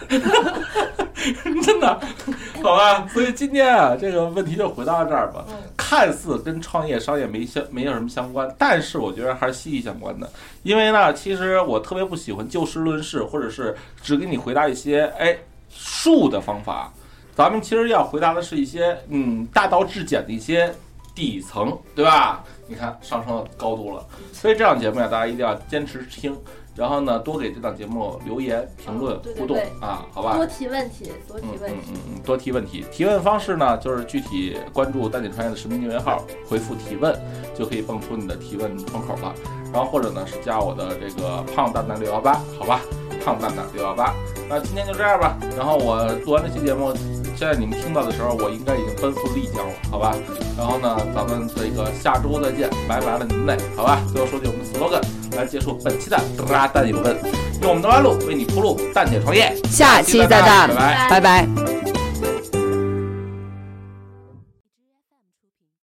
真的，好吧。所以今天啊，这个问题就回到这儿吧。看似跟创业、商业没相没有什么相关，但是我觉得还是息息相关的。因为呢，其实我特别不喜欢就事论事，或者是只给你回答一些哎术的方法。咱们其实要回答的是一些嗯大道至简的一些底层，对吧？你看上升高度了。所以这档节目呀，大家一定要坚持听。然后呢，多给这档节目留言、评论、互动啊，好吧？多提问题，多提问题，嗯嗯嗯，多提问题。提问方式呢，就是具体关注蛋姐创业的实名订阅号，回复提问，就可以蹦出你的提问窗口了。然后或者呢，是加我的这个胖蛋蛋六幺八，好吧？胖蛋蛋六幺八。那今天就这样吧。然后我做完这期节目，现在你们听到的时候，我应该已经奔赴丽江了，好吧？然后呢，咱们这个下周再见，拜拜了您嘞，好吧？最后说句我们的 slogan，来结束本期的拉蛋有问，用我们的弯路为你铺路，蛋姐创业，下期再见，见，拜拜。拜拜。